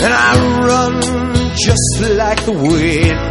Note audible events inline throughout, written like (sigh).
And I run just like the wind.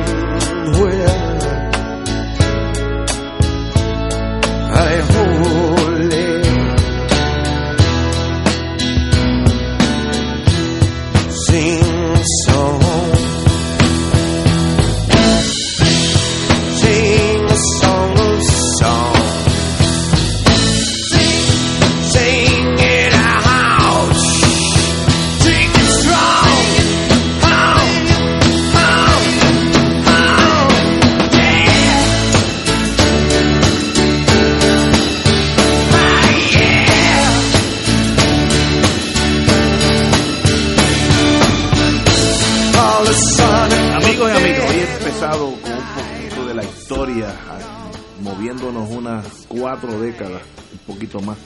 Unas cuatro décadas, un poquito más.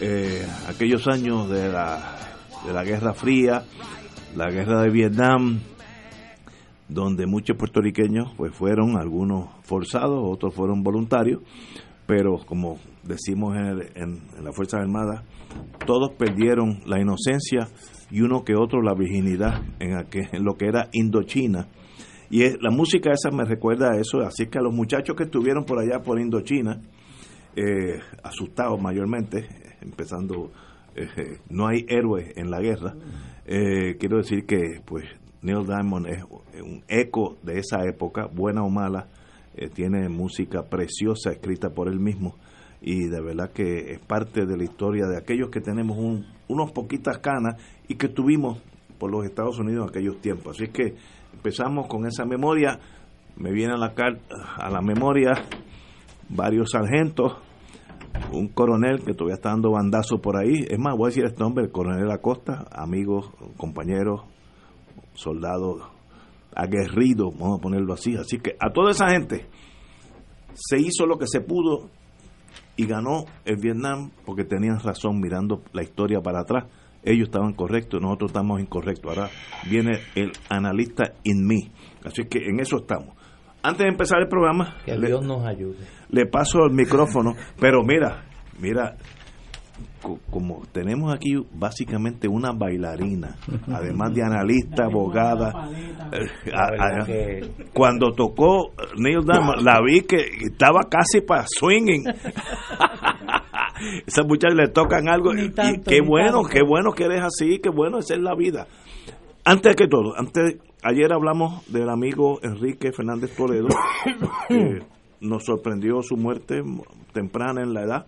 Eh, aquellos años de la, de la Guerra Fría, la Guerra de Vietnam, donde muchos puertorriqueños pues fueron algunos forzados, otros fueron voluntarios, pero como decimos en, en- en las Fuerzas Armadas, todos perdieron la inocencia y uno que otro la virginidad en, aquel- en lo que era Indochina. Y es- la música esa me recuerda a eso, así que a los muchachos que estuvieron por allá por Indochina, eh, asustados mayormente, empezando, eh, no hay héroes en la guerra, eh, quiero decir que pues Neil Diamond es un eco de esa época, buena o mala, eh, tiene música preciosa escrita por él mismo y de verdad que es parte de la historia de aquellos que tenemos un, unos poquitas canas y que tuvimos por los Estados Unidos en aquellos tiempos. Así que empezamos con esa memoria, me viene a la, a la memoria varios sargentos, un coronel que todavía está dando bandazo por ahí, es más, voy a decir este nombre, el coronel Acosta, amigos, compañeros, soldados aguerridos, vamos a ponerlo así. Así que a toda esa gente se hizo lo que se pudo y ganó el Vietnam porque tenían razón mirando la historia para atrás. Ellos estaban correctos, nosotros estamos incorrectos. Ahora viene el analista in me. Así que en eso estamos. Antes de empezar el programa, Que le- Dios nos ayude. le paso el micrófono, pero mira, mira, co- como tenemos aquí básicamente una bailarina, además de analista, abogada, eh, a- a- cuando tocó Neil Diamond, la vi que estaba casi para swinging. (laughs) Esas muchachas le tocan algo Ni y qué bueno, tanto. qué bueno que eres así, qué bueno esa es la vida. Antes que todo, antes ayer hablamos del amigo Enrique Fernández Toledo, (coughs) que nos sorprendió su muerte temprana en la edad,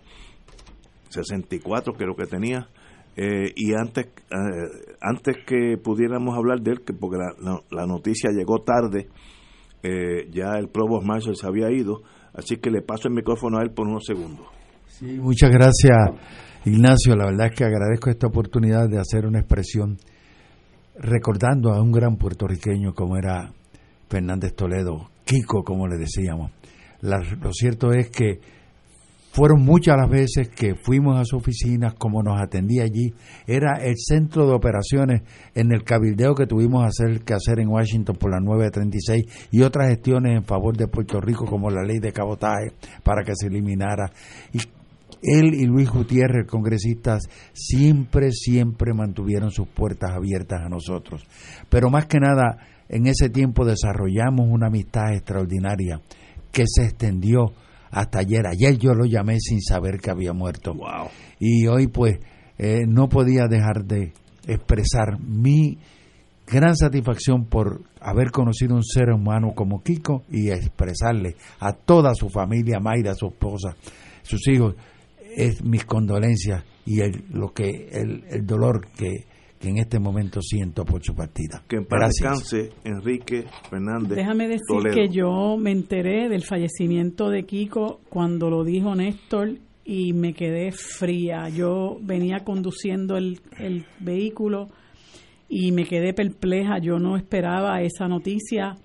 64 creo que tenía, eh, y antes eh, antes que pudiéramos hablar de él, que porque la, la- la noticia llegó tarde, eh, ya el Provost Marshall se había ido, así que le paso el micrófono a él por unos segundos. Sí, muchas gracias, Ignacio. La verdad es que agradezco esta oportunidad de hacer una expresión recordando a un gran puertorriqueño como era Fernández Toledo, Kiko, como le decíamos. Lo cierto es que fueron muchas las veces que fuimos a su oficina, como nos atendía allí. Era el centro de operaciones en el cabildeo que tuvimos hacer, que hacer en Washington por la 936 y otras gestiones en favor de Puerto Rico, como la ley de cabotaje, para que se eliminara. Y él y Luis Gutiérrez, el congresista, siempre, siempre mantuvieron sus puertas abiertas a nosotros. Pero más que nada, en ese tiempo desarrollamos una amistad extraordinaria que se extendió hasta ayer. Ayer yo lo llamé sin saber que había muerto. Wow. Y hoy pues eh, no podía dejar de expresar mi gran satisfacción por haber conocido un ser humano como Kiko y expresarle a toda su familia, Mayra, su esposa, sus hijos, es mis condolencias y el, lo que el, el dolor que, que en este momento siento por su partida. Que en paz descanse Enrique Fernández. Déjame decir que yo me enteré del fallecimiento de Kiko cuando lo dijo Néstor y me quedé fría. Yo venía conduciendo el, el vehículo y me quedé perpleja. Yo no esperaba esa noticia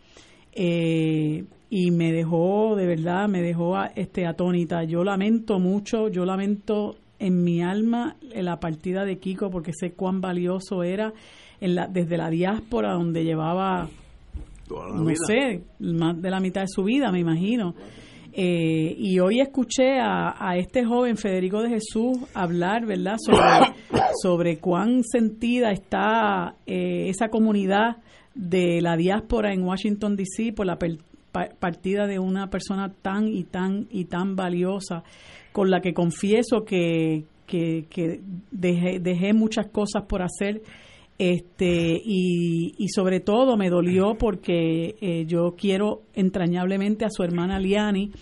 eh, y me dejó, de verdad, me dejó este, atónita. Yo lamento mucho, yo lamento en mi alma la partida de Kiko porque sé cuán valioso era en la, desde la diáspora donde llevaba, no sé, más de la mitad de su vida, me imagino. Eh, y hoy escuché a, este joven Federico de Jesús hablar, ¿verdad?, sobre, (coughs) sobre cuán sentida está eh, esa comunidad de la diáspora en Washington, D.C. por la partida de una persona tan y tan y tan valiosa, con la que confieso que, que, dejé, dejé muchas cosas por hacer este y, y, sobre todo me dolió porque eh, yo quiero entrañablemente a su hermana Liani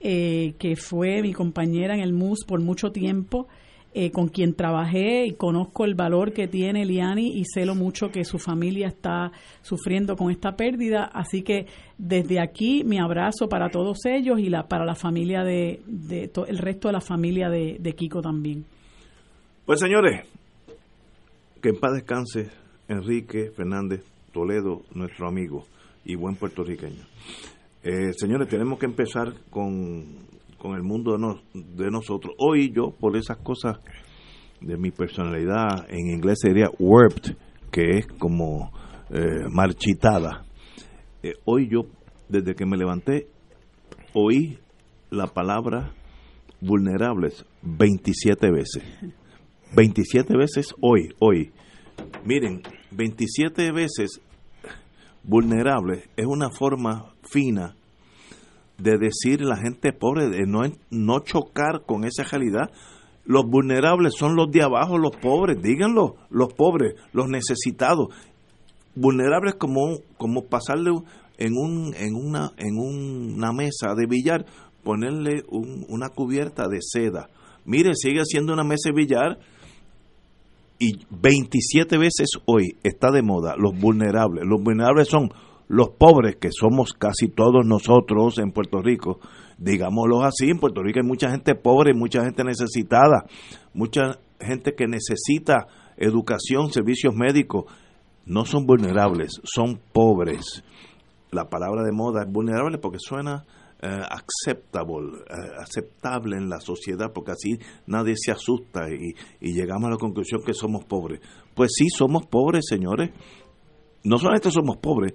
eh, que fue mi compañera en el MUS por mucho tiempo eh, con quien trabajé y conozco el valor que tiene Liani y sé lo mucho que su familia está sufriendo con esta pérdida así que desde aquí mi abrazo para todos ellos y la para la familia de, de el resto de la familia de, de Kiko también pues señores que en paz descanse Enrique Fernández Toledo, nuestro amigo y buen puertorriqueño. Eh, señores, tenemos que empezar con, con el mundo de, de, nosotros. Hoy yo, por esas cosas de mi personalidad, en inglés sería warped, que es como eh, marchitada. Eh, hoy yo, desde que me levanté, oí la palabra vulnerables 27 veces. 27 veces hoy, hoy. Miren, 27 veces vulnerable es una forma fina de decir la gente pobre, de no, no chocar con esa realidad. Los vulnerables son los de abajo, los pobres, díganlo, los pobres, los necesitados. Vulnerables como, como pasarle en, un, en, una, en una mesa de billar, ponerle una cubierta de seda. Mire, sigue siendo una mesa de billar, y 27 veces hoy está de moda los vulnerables. Los vulnerables son los pobres, que somos casi todos nosotros en Puerto Rico. Digámoslo así, en Puerto Rico hay mucha gente pobre, mucha gente necesitada, mucha gente que necesita educación, servicios médicos. No son vulnerables, son pobres. La palabra de moda es vulnerable porque suena eh, eh, aceptable en la sociedad, porque así nadie se asusta y, llegamos a la conclusión que somos pobres. Pues sí, somos pobres, señores. No solamente somos pobres,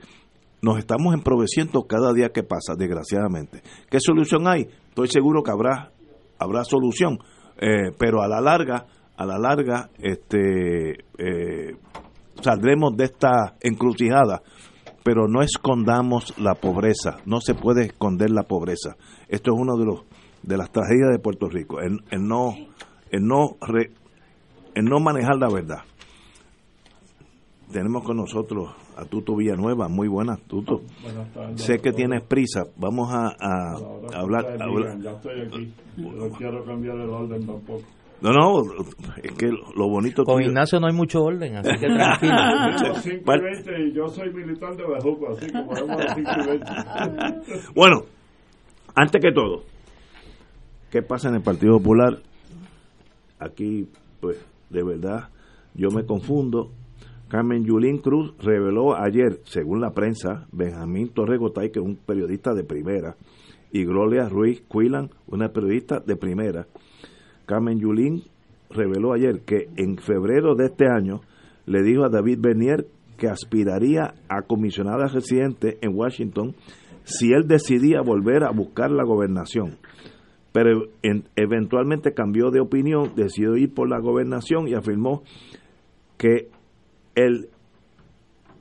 nos estamos emproveciendo cada día que pasa, desgraciadamente. ¿Qué solución hay? Estoy seguro que habrá, habrá solución, eh, pero a la larga, a la larga, este, saldremos de esta encrucijada pero no escondamos la pobreza, no se puede esconder la pobreza. Esto es uno de los de las tragedias de Puerto Rico, en, no en no en no manejar la verdad. Tenemos con nosotros a Tuto Villanueva, muy buenas, Tuto. sé que tienes prisa, vamos a, hablar. Ya estoy aquí, no quiero cambiar el orden tampoco. No, no, es que lo bonito... Con Ignacio no hay mucho orden, así que tranquilo. (laughs) y yo soy militar de Bejuco, así como (laughs) Bueno, antes que todo, ¿qué pasa en el Partido Popular? Aquí, pues, de verdad, yo me confundo. Carmen Yulín Cruz reveló ayer, según la prensa, Benjamín Torregotay, que es un periodista de primera, y Gloria Ruiz Cuilan, una periodista de primera, Carmen Yulín reveló ayer que en febrero de este año le dijo a David Bernier que aspiraría a comisionada residente en Washington si él decidía volver a buscar la gobernación. Pero eventualmente cambió de opinión, decidió ir por la gobernación y afirmó que el,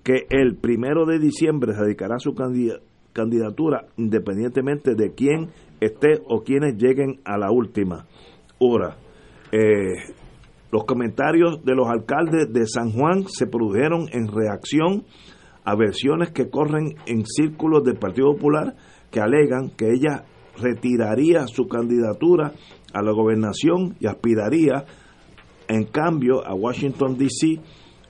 que el primero de diciembre a su candidatura independientemente de quién esté o quienes lleguen a la última hora. Eh, Los comentarios de los alcaldes de San Juan se produjeron en reacción a versiones que corren en círculos del Partido Popular que alegan que ella retiraría su candidatura a la gobernación y aspiraría en cambio a Washington DC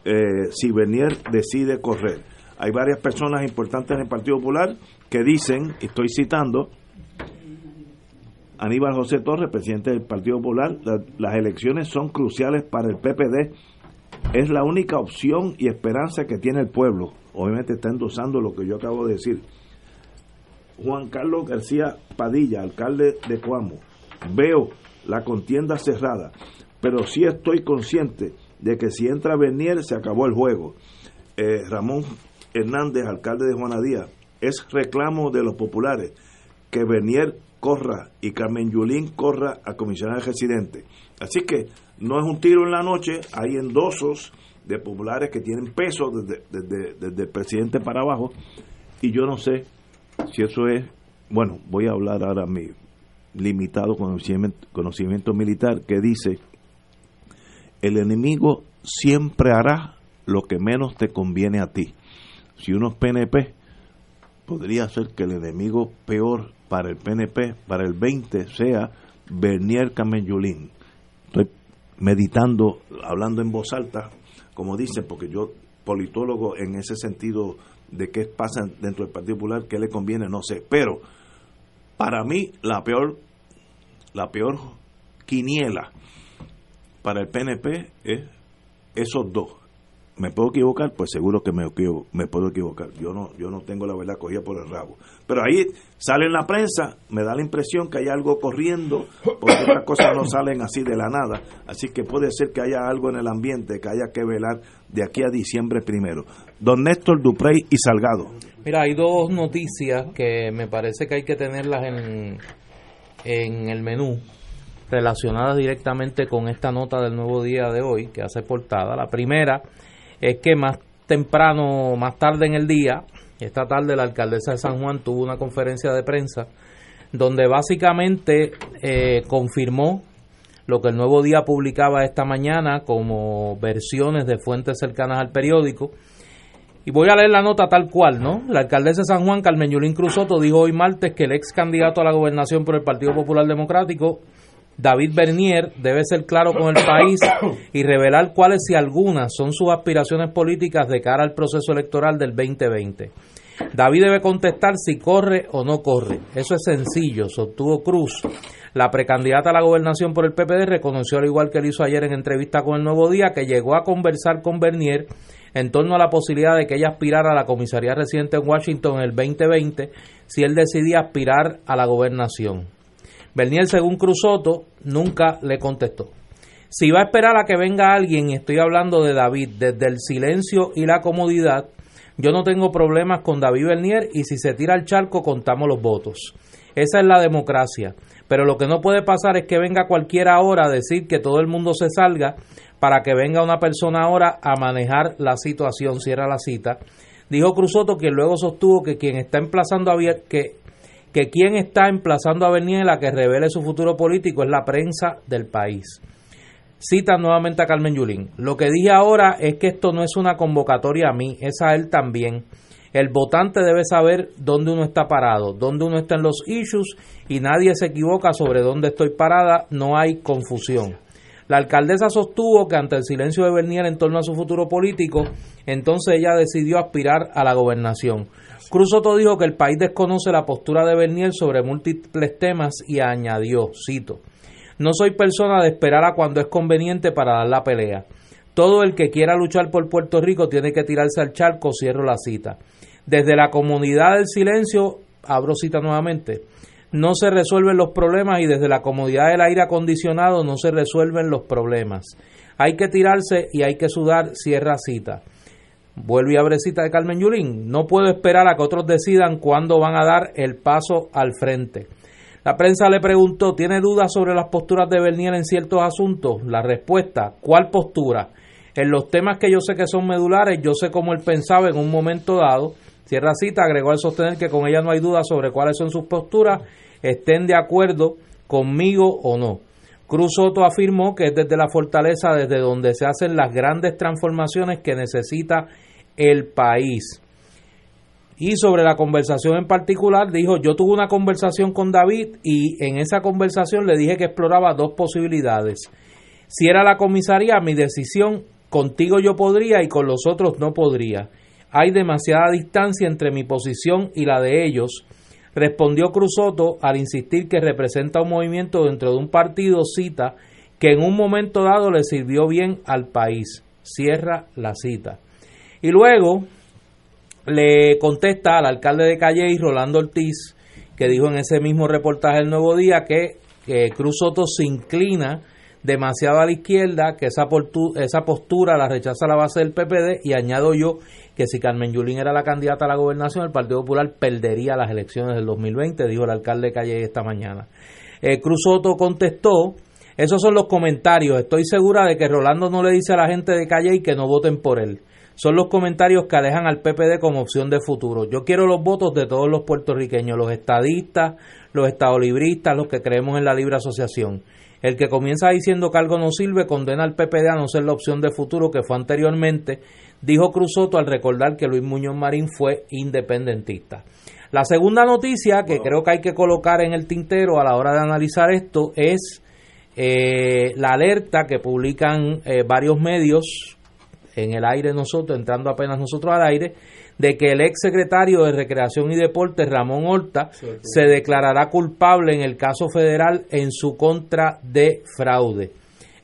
eh, si Bernier decide correr. Hay varias personas importantes en el Partido Popular que dicen, estoy citando, Aníbal José Torres, presidente del Partido Popular, la- las elecciones son cruciales para el PPD. Es la única opción y esperanza que tiene el pueblo. Obviamente está endosando lo que yo acabo de decir. Juan Carlos García Padilla, alcalde de Coamo. Veo la contienda cerrada, pero sí estoy consciente de que si entra Bernier se acabó el juego. Eh, Ramón Hernández, alcalde de Juana Díaz, es reclamo de los populares que Bernier corra y Carmen Yulín corra a comisionado residente. Así que no es un tiro en la noche, hay endosos de populares que tienen peso desde, desde, desde el presidente para abajo y yo no sé si eso es, bueno, voy a hablar ahora mi limitado conocimiento, conocimiento militar que dice, el enemigo siempre hará lo que menos te conviene a ti. Si uno es PNP, podría ser que el enemigo peor para el PNP, para el 20, sea Bernier Camellulín. Estoy meditando, hablando en voz alta, como dicen, porque yo, politólogo en ese sentido de qué pasa dentro del Partido Popular, qué le conviene, no sé. Pero para mí la peor, la peor quiniela para el PNP es esos dos. ¿Me puedo equivocar? Pues seguro que me, puedo equivocar. Yo no, yo no tengo la verdad cogida por el rabo. Pero ahí sale en la prensa, me da la impresión que hay algo corriendo, porque estas cosas no salen así de la nada. Así que puede ser que haya algo en el ambiente que haya que velar de aquí a diciembre primero. Don Néstor Duprey y Salgado. Mira, hay dos noticias que me parece que hay que tenerlas en, en el menú relacionadas directamente con esta nota del nuevo día de hoy que hace portada. La primera es que más temprano, más tarde en el día, esta tarde la alcaldesa de San Juan tuvo una conferencia de prensa donde básicamente eh, confirmó lo que el nuevo día publicaba esta mañana como versiones de fuentes cercanas al periódico. Y voy a leer la nota tal cual, ¿no? La alcaldesa de San Juan, Carmen Yulín Cruzoto, dijo hoy martes que el ex candidato a la gobernación por el Partido Popular Democrático, David Bernier, debe ser claro con el país y revelar cuáles, si algunas, son sus aspiraciones políticas de cara al proceso electoral del 2020. David debe contestar si corre o no corre. Eso es sencillo, sostuvo Cruz. La precandidata a la gobernación por el PPD reconoció, al igual que lo hizo ayer en entrevista con el Nuevo Día, que llegó a conversar con Bernier en torno a la posibilidad de que ella aspirara a la comisaría residente en Washington en el 2020 si él decidía aspirar a la gobernación. Bernier, según Cruzoto, nunca le contestó. Si va a esperar a que venga alguien, estoy hablando de David, desde el silencio y la comodidad, yo no tengo problemas con David Bernier y si se tira al charco contamos los votos. Esa es la democracia. Pero lo que no puede pasar es que venga cualquiera ahora a decir que todo el mundo se salga para que venga una persona ahora a manejar la situación, cierra la cita. Dijo Cruzoto que luego sostuvo que quien está emplazando a que, que quien está emplazando a Bernier a que revele su futuro político es la prensa del país. Cita nuevamente a Carmen Yulín. Lo que dije ahora es que esto no es una convocatoria a mí, es a él también. El votante debe saber dónde uno está parado, dónde uno está en los issues y nadie se equivoca sobre dónde estoy parada, no hay confusión. La alcaldesa sostuvo que ante el silencio de Bernier en torno a su futuro político, entonces ella decidió aspirar a la gobernación. Cruz Soto dijo que el país desconoce la postura de Bernier sobre múltiples temas y añadió, cito, no soy persona de esperar a cuando es conveniente para dar la pelea. Todo el que quiera luchar por Puerto Rico tiene que tirarse al charco, cierro la cita. Desde la comunidad del silencio, abro cita nuevamente, no se resuelven los problemas y desde la comodidad del aire acondicionado no se resuelven los problemas. Hay que tirarse y hay que sudar, cierra cita. Vuelve y abre cita de Carmen Yulín. No puedo esperar a que otros decidan cuándo van a dar el paso al frente. La prensa le preguntó, ¿tiene dudas sobre las posturas de Bernier en ciertos asuntos? La respuesta, ¿cuál postura? En los temas que yo sé que son medulares, yo sé cómo él pensaba en un momento dado. Cierra cita, agregó al sostener que con ella no hay duda sobre cuáles son sus posturas, estén de acuerdo conmigo o no. Cruz Soto afirmó que es desde la fortaleza desde donde se hacen las grandes transformaciones que necesita el país. Y sobre la conversación en particular, dijo, yo tuve una conversación con David y en esa conversación le dije que exploraba dos posibilidades. Si era la comisaría, mi decisión, contigo yo podría y con los otros no podría. Hay demasiada distancia entre mi posición y la de ellos, respondió Cruzoto al insistir que representa un movimiento dentro de un partido, cita, que en un momento dado le sirvió bien al país. Cierra la cita. Y luego le contesta al alcalde de Calle, Rolando Ortiz, que dijo en ese mismo reportaje del Nuevo Día que, que Cruz Soto se inclina demasiado a la izquierda, que esa, esa postura la rechaza la base del PPD y añado yo que si Carmen Yulín era la candidata a la gobernación, el Partido Popular perdería las elecciones del 2020, dijo el alcalde de Calle esta mañana. Eh, Cruz contestó, esos son los comentarios, estoy segura de que Rolando no le dice a la gente de Calle que no voten por él son los comentarios que alejan al PPD como opción de futuro. Yo quiero los votos de todos los puertorriqueños, los estadistas, los estadolibristas, los que creemos en la libre asociación. El que comienza diciendo que algo no sirve condena al PPD a no ser la opción de futuro que fue anteriormente, dijo Cruzoto al recordar que Luis Muñoz Marín fue independentista. La segunda noticia que creo que hay que colocar en el tintero a la hora de analizar esto es eh, la alerta que publican eh, varios medios en el aire nosotros, entrando apenas nosotros al aire, de que el ex secretario de Recreación y Deporte, Ramón Horta, se declarará culpable en el caso federal en su contra de fraude.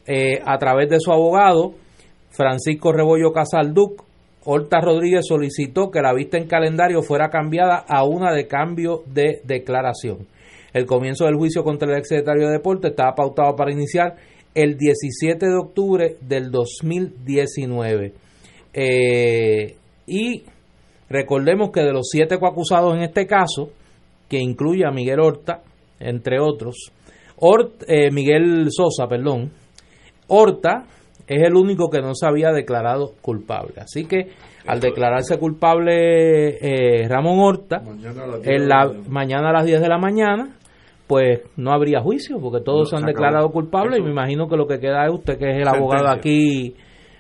Eh, a través de su abogado, Francisco Rebollo Casalduc, Horta Rodríguez solicitó que la vista en calendario fuera cambiada a una de cambio de declaración. El comienzo del juicio contra el ex secretario de Deporte estaba pautado para iniciar el 17 de octubre del 2019. Eh, y recordemos que de los siete coacusados en este caso, que incluye a Miguel Horta, entre otros, eh, Miguel Sosa, perdón, Horta es el único que no se había declarado culpable. Así que al declararse culpable eh, Ramón Horta, en la, mañana a las 10 de la mañana, pues no habría juicio, porque todos se han declarado culpables y me imagino que lo que queda es usted, que es el abogado aquí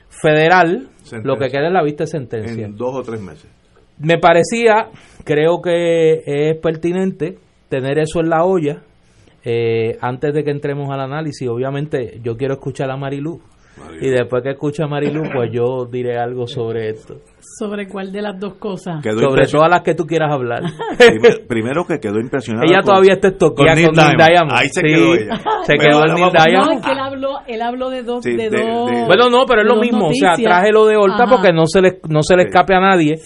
federal, lo que queda es la vista de sentencia. En dos o tres meses. Me parecía, creo que es pertinente tener eso en la olla eh, antes de que entremos al análisis. Obviamente yo quiero escuchar a Marilu y después que escuche a Marilu, pues yo diré algo sobre esto. ¿Sobre cuál de las dos cosas? sobre todas las que tú quieras hablar. (laughs) Primero, que quedó impresionada. Ella todavía está estoqueada con, Neil Diamond. Ahí se quedó ella. (laughs) Se quedó en Neil Diamond. No, es que él habló, él habló de dos... de, dos bueno, no, pero es lo mismo. O sea, traje lo de Horta porque no se le, no se le escape a nadie.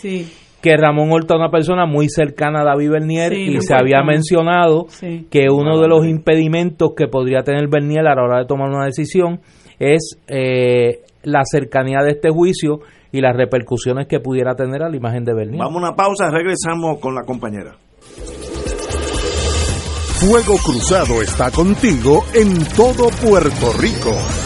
Que Ramón Horta es una persona muy cercana a David Bernier y se había mencionado que uno de los impedimentos que podría tener Bernier a la hora de tomar una decisión es eh, la cercanía de este juicio y las repercusiones que pudiera tener a la imagen de Bernier. Vamos a una pausa, regresamos con la compañera. Fuego Cruzado está contigo en todo Puerto Rico.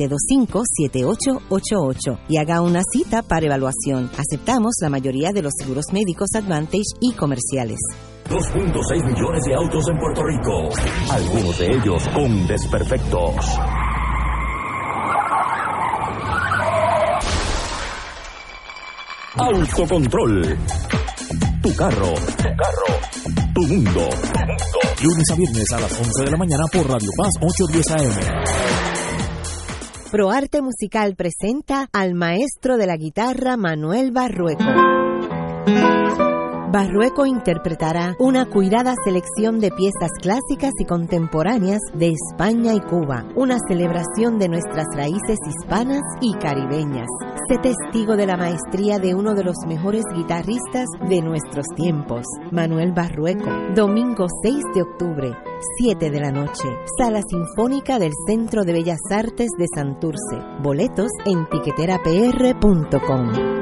725-7888 y haga una cita para evaluación. Aceptamos la mayoría de los seguros médicos Advantage y comerciales. 2.6 millones de autos en Puerto Rico, algunos de ellos con desperfectos. Autocontrol. Tu carro. Tu carro. Tu mundo. Lunes a viernes a las 11 de la mañana por Radio Paz 810 AM. ProArte Musical presenta al maestro de la guitarra Manuel Barrueco. Barrueco interpretará una cuidada selección de piezas clásicas y contemporáneas de España y Cuba, una celebración de nuestras raíces hispanas y caribeñas. Sé testigo de la maestría de uno de los mejores guitarristas de nuestros tiempos, Manuel Barrueco. Domingo 6 de octubre, 7 de la noche, Sala Sinfónica del Centro de Bellas Artes de Santurce. Boletos en tiqueterapr.com.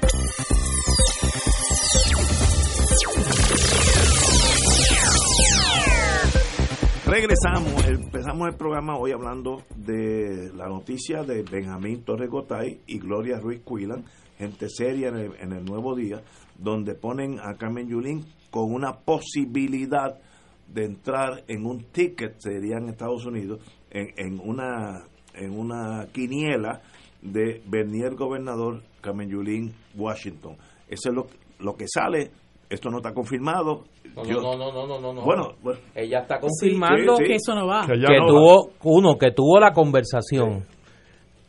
Regresamos, empezamos el programa hoy hablando de la noticia de Benjamín Torres Gotay y Gloria Ruiz Cuilan, gente seria en el, Nuevo Día, donde ponen a Carmen Yulín con una posibilidad de entrar en un ticket, sería en Estados Unidos, en, en una en una quiniela de Bernier Gobernador, Carmen Yulín, Washington. Eso es lo, lo que sale, esto no está confirmado. No, Yo- no, no, no, no, no, no. Bueno, bueno, ella está confirmando sí, sí. que eso no va. Que ya que no tuvo uno que tuvo la conversación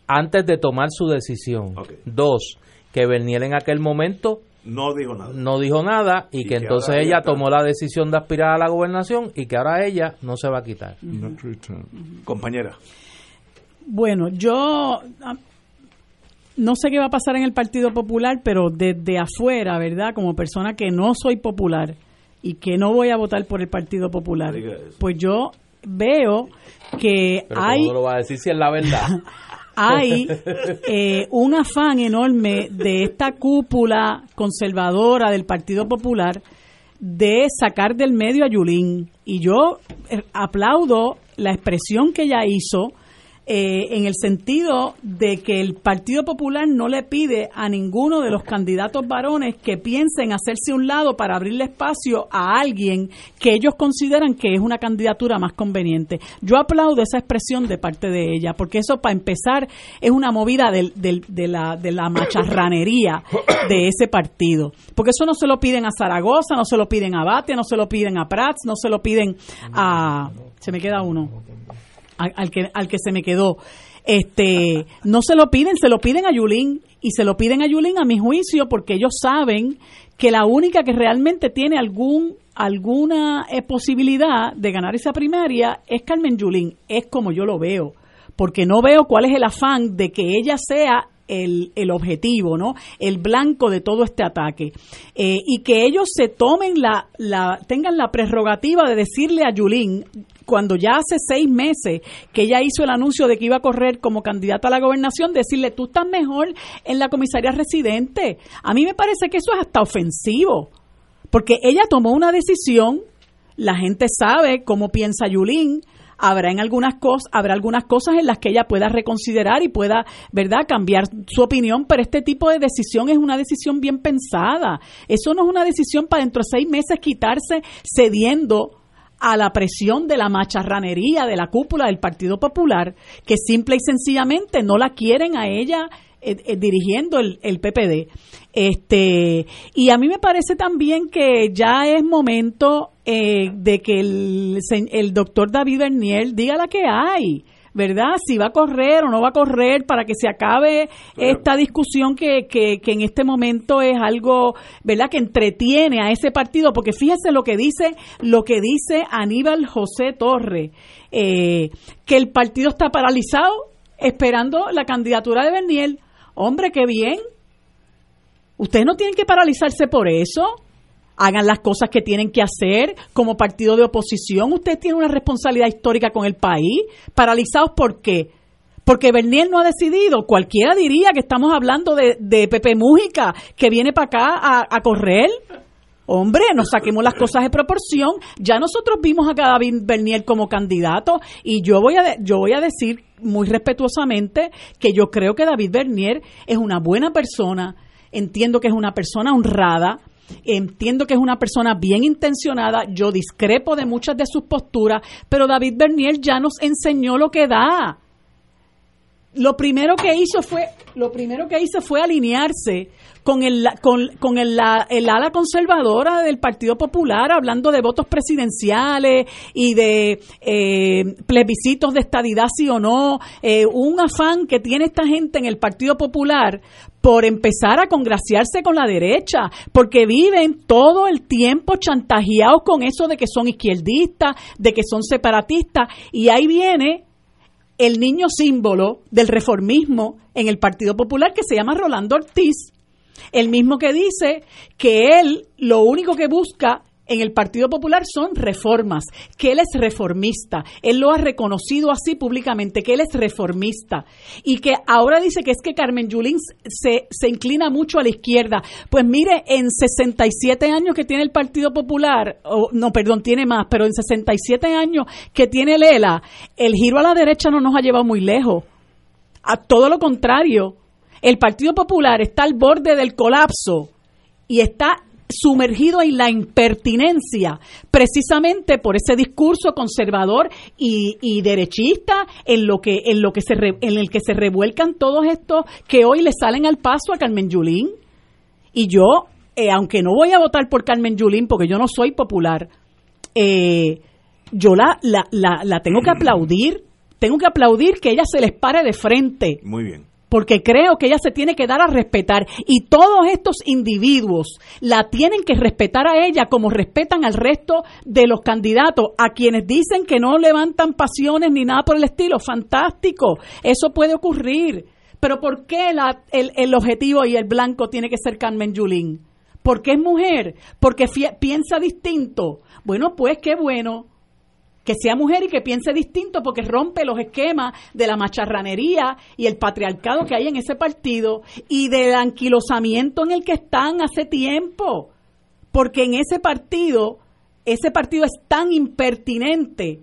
antes de tomar su decisión. Dos, que Bernier en aquel momento no dijo nada. no dijo nada y, Y que que entonces ella está- tomó la decisión de aspirar a la gobernación y que ahora ella no se va a quitar. Compañera. Bueno, yo ah, no sé qué va a pasar en el Partido Popular, pero desde afuera, ¿verdad? Como persona que no soy popular y que no voy a votar por el Partido Popular, pues yo veo que Pero hay ¿cómo lo va a decir si es la verdad? (laughs) hay eh, un afán enorme de esta cúpula conservadora del Partido Popular de sacar del medio a Yulín. Y yo eh, aplaudo la expresión que ella hizo eh, en el sentido de que el Partido Popular no le pide a ninguno de los candidatos varones que piensen hacerse un lado para abrirle espacio a alguien que ellos consideran que es una candidatura más conveniente. Yo aplaudo esa expresión de parte de ella, porque eso para empezar es una movida del- del- de, la, de la macharranería de ese partido. Porque eso no se lo piden a Zaragoza, no se lo piden a Batia, no se lo piden a Prats, no se lo piden a... Se me queda uno al, que, al que se me quedó. Este, no se lo piden, se lo piden a Yulín y se lo piden a Yulín a mi juicio porque ellos saben que la única que realmente tiene algún alguna eh, posibilidad de ganar esa primaria es Carmen Yulín, es como yo lo veo, porque no veo cuál es el afán de que ella sea el, el objetivo, ¿no? El blanco de todo este ataque. Eh, y que ellos se tomen la, la, tengan la prerrogativa de decirle a Yulín, cuando ya hace seis meses que ella hizo el anuncio de que iba a correr como candidata a la gobernación, decirle, tú estás mejor en la comisaría residente. A mí me parece que eso es hasta ofensivo, porque ella tomó una decisión, la gente sabe cómo piensa Yulín, habrá en algunas cosas, habrá algunas cosas en las que ella pueda reconsiderar y pueda, ¿verdad?, cambiar su opinión, pero este tipo de decisión es una decisión bien pensada. Eso no es una decisión para dentro de seis meses quitarse cediendo a la presión de la macharranería de la cúpula del Partido Popular, que simple y sencillamente no la quieren a ella eh, eh, dirigiendo el, el PPD. Este, y a mí me parece también que ya es momento eh, de que el, el doctor David Bernier diga la que hay. ¿Verdad? Si va a correr o no va a correr para que se acabe esta discusión que, que, que en este momento es algo, ¿verdad? Que entretiene a ese partido, porque fíjese lo que dice, lo que dice Aníbal José Torre, eh, que el partido está paralizado esperando la candidatura de Bernier. Hombre, qué bien. Ustedes no tienen que paralizarse por eso. Hagan las cosas que tienen que hacer como partido de oposición. Ustedes tienen una responsabilidad histórica con el país. ¿Paralizados por qué? Porque Bernier no ha decidido. Cualquiera diría que estamos hablando de, de Pepe Mújica, que viene para acá a, a correr. Hombre, nos saquemos las cosas de proporción. Ya nosotros vimos a David Bernier como candidato y yo voy a yo voy a decir muy respetuosamente que yo creo que David Bernier es una buena persona entiendo que es una persona honrada, entiendo que es una persona bien intencionada, yo discrepo de muchas de sus posturas, pero David Bernier ya nos enseñó lo que da. Lo primero que hizo fue, lo primero que hizo fue alinearse con el con, con el, la, el ala conservadora del Partido Popular, hablando de votos presidenciales y de eh, plebiscitos de estadidad sí o no, eh, un afán que tiene esta gente en el Partido Popular por empezar a congraciarse con la derecha, porque viven todo el tiempo chantajeados con eso de que son izquierdistas, de que son separatistas, y ahí viene el niño símbolo del reformismo en el Partido Popular que se llama Rolando Ortiz, el mismo que dice que él lo único que busca en el Partido Popular son reformas, que él es reformista. Él lo ha reconocido así públicamente, que él es reformista. Y que ahora dice que es que Carmen Yulín se, se inclina mucho a la izquierda. Pues mire, en 67 años que tiene el Partido Popular, no, perdón, tiene más, pero en 67 años que tiene Lela, el giro a la derecha no nos ha llevado muy lejos. A todo lo contrario, el Partido Popular está al borde del colapso y está sumergido en la impertinencia, precisamente por ese discurso conservador y, derechista en lo que en lo que se en el que se revuelcan todos estos que hoy le salen al paso a Carmen Yulín. Y yo, eh, aunque no voy a votar por Carmen Yulín porque yo no soy popular, eh, yo la, la, la, la tengo que (clears throat) aplaudir, tengo que aplaudir que ella se les pare de frente. Muy bien porque creo que ella se tiene que dar a respetar y todos estos individuos la tienen que respetar a ella como respetan al resto de los candidatos, a quienes dicen que no levantan pasiones ni nada por el estilo. Fantástico, eso puede ocurrir. Pero ¿por qué el, el, objetivo y el blanco tiene que ser Carmen Yulín? Porque es mujer, porque piensa distinto. Bueno, pues qué bueno, que sea mujer y que piense distinto porque rompe los esquemas de la macharranería y el patriarcado que hay en ese partido y del anquilosamiento en el que están hace tiempo. Porque en ese partido, ese partido es tan impertinente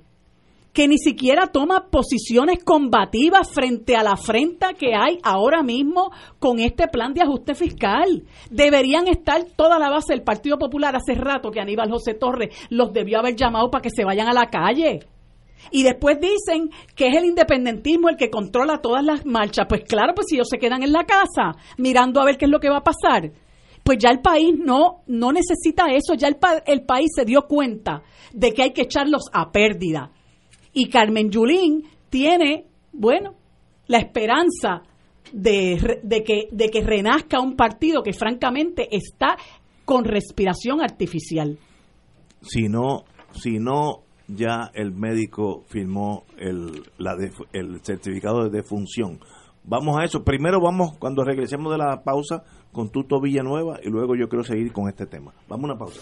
que ni siquiera toma posiciones combativas frente a la afrenta que hay ahora mismo con este plan de ajuste fiscal. Deberían estar toda la base del Partido Popular hace rato que Aníbal José Torres los debió haber llamado para que se vayan a la calle. Y después dicen que es el independentismo el que controla todas las marchas. Pues claro, pues si ellos se quedan en la casa mirando a ver qué es lo que va a pasar, pues ya el país no, no necesita eso, ya el, el país se dio cuenta de que hay que echarlos a pérdida y Carmen Yulín tiene, bueno, la esperanza de, que, de que renazca un partido que francamente está con respiración artificial. Si no, si no ya el médico firmó el, el certificado de defunción. Vamos a eso. Primero vamos, cuando regresemos de la pausa, con Tuto Villanueva y luego yo quiero seguir con este tema. Vamos a una pausa.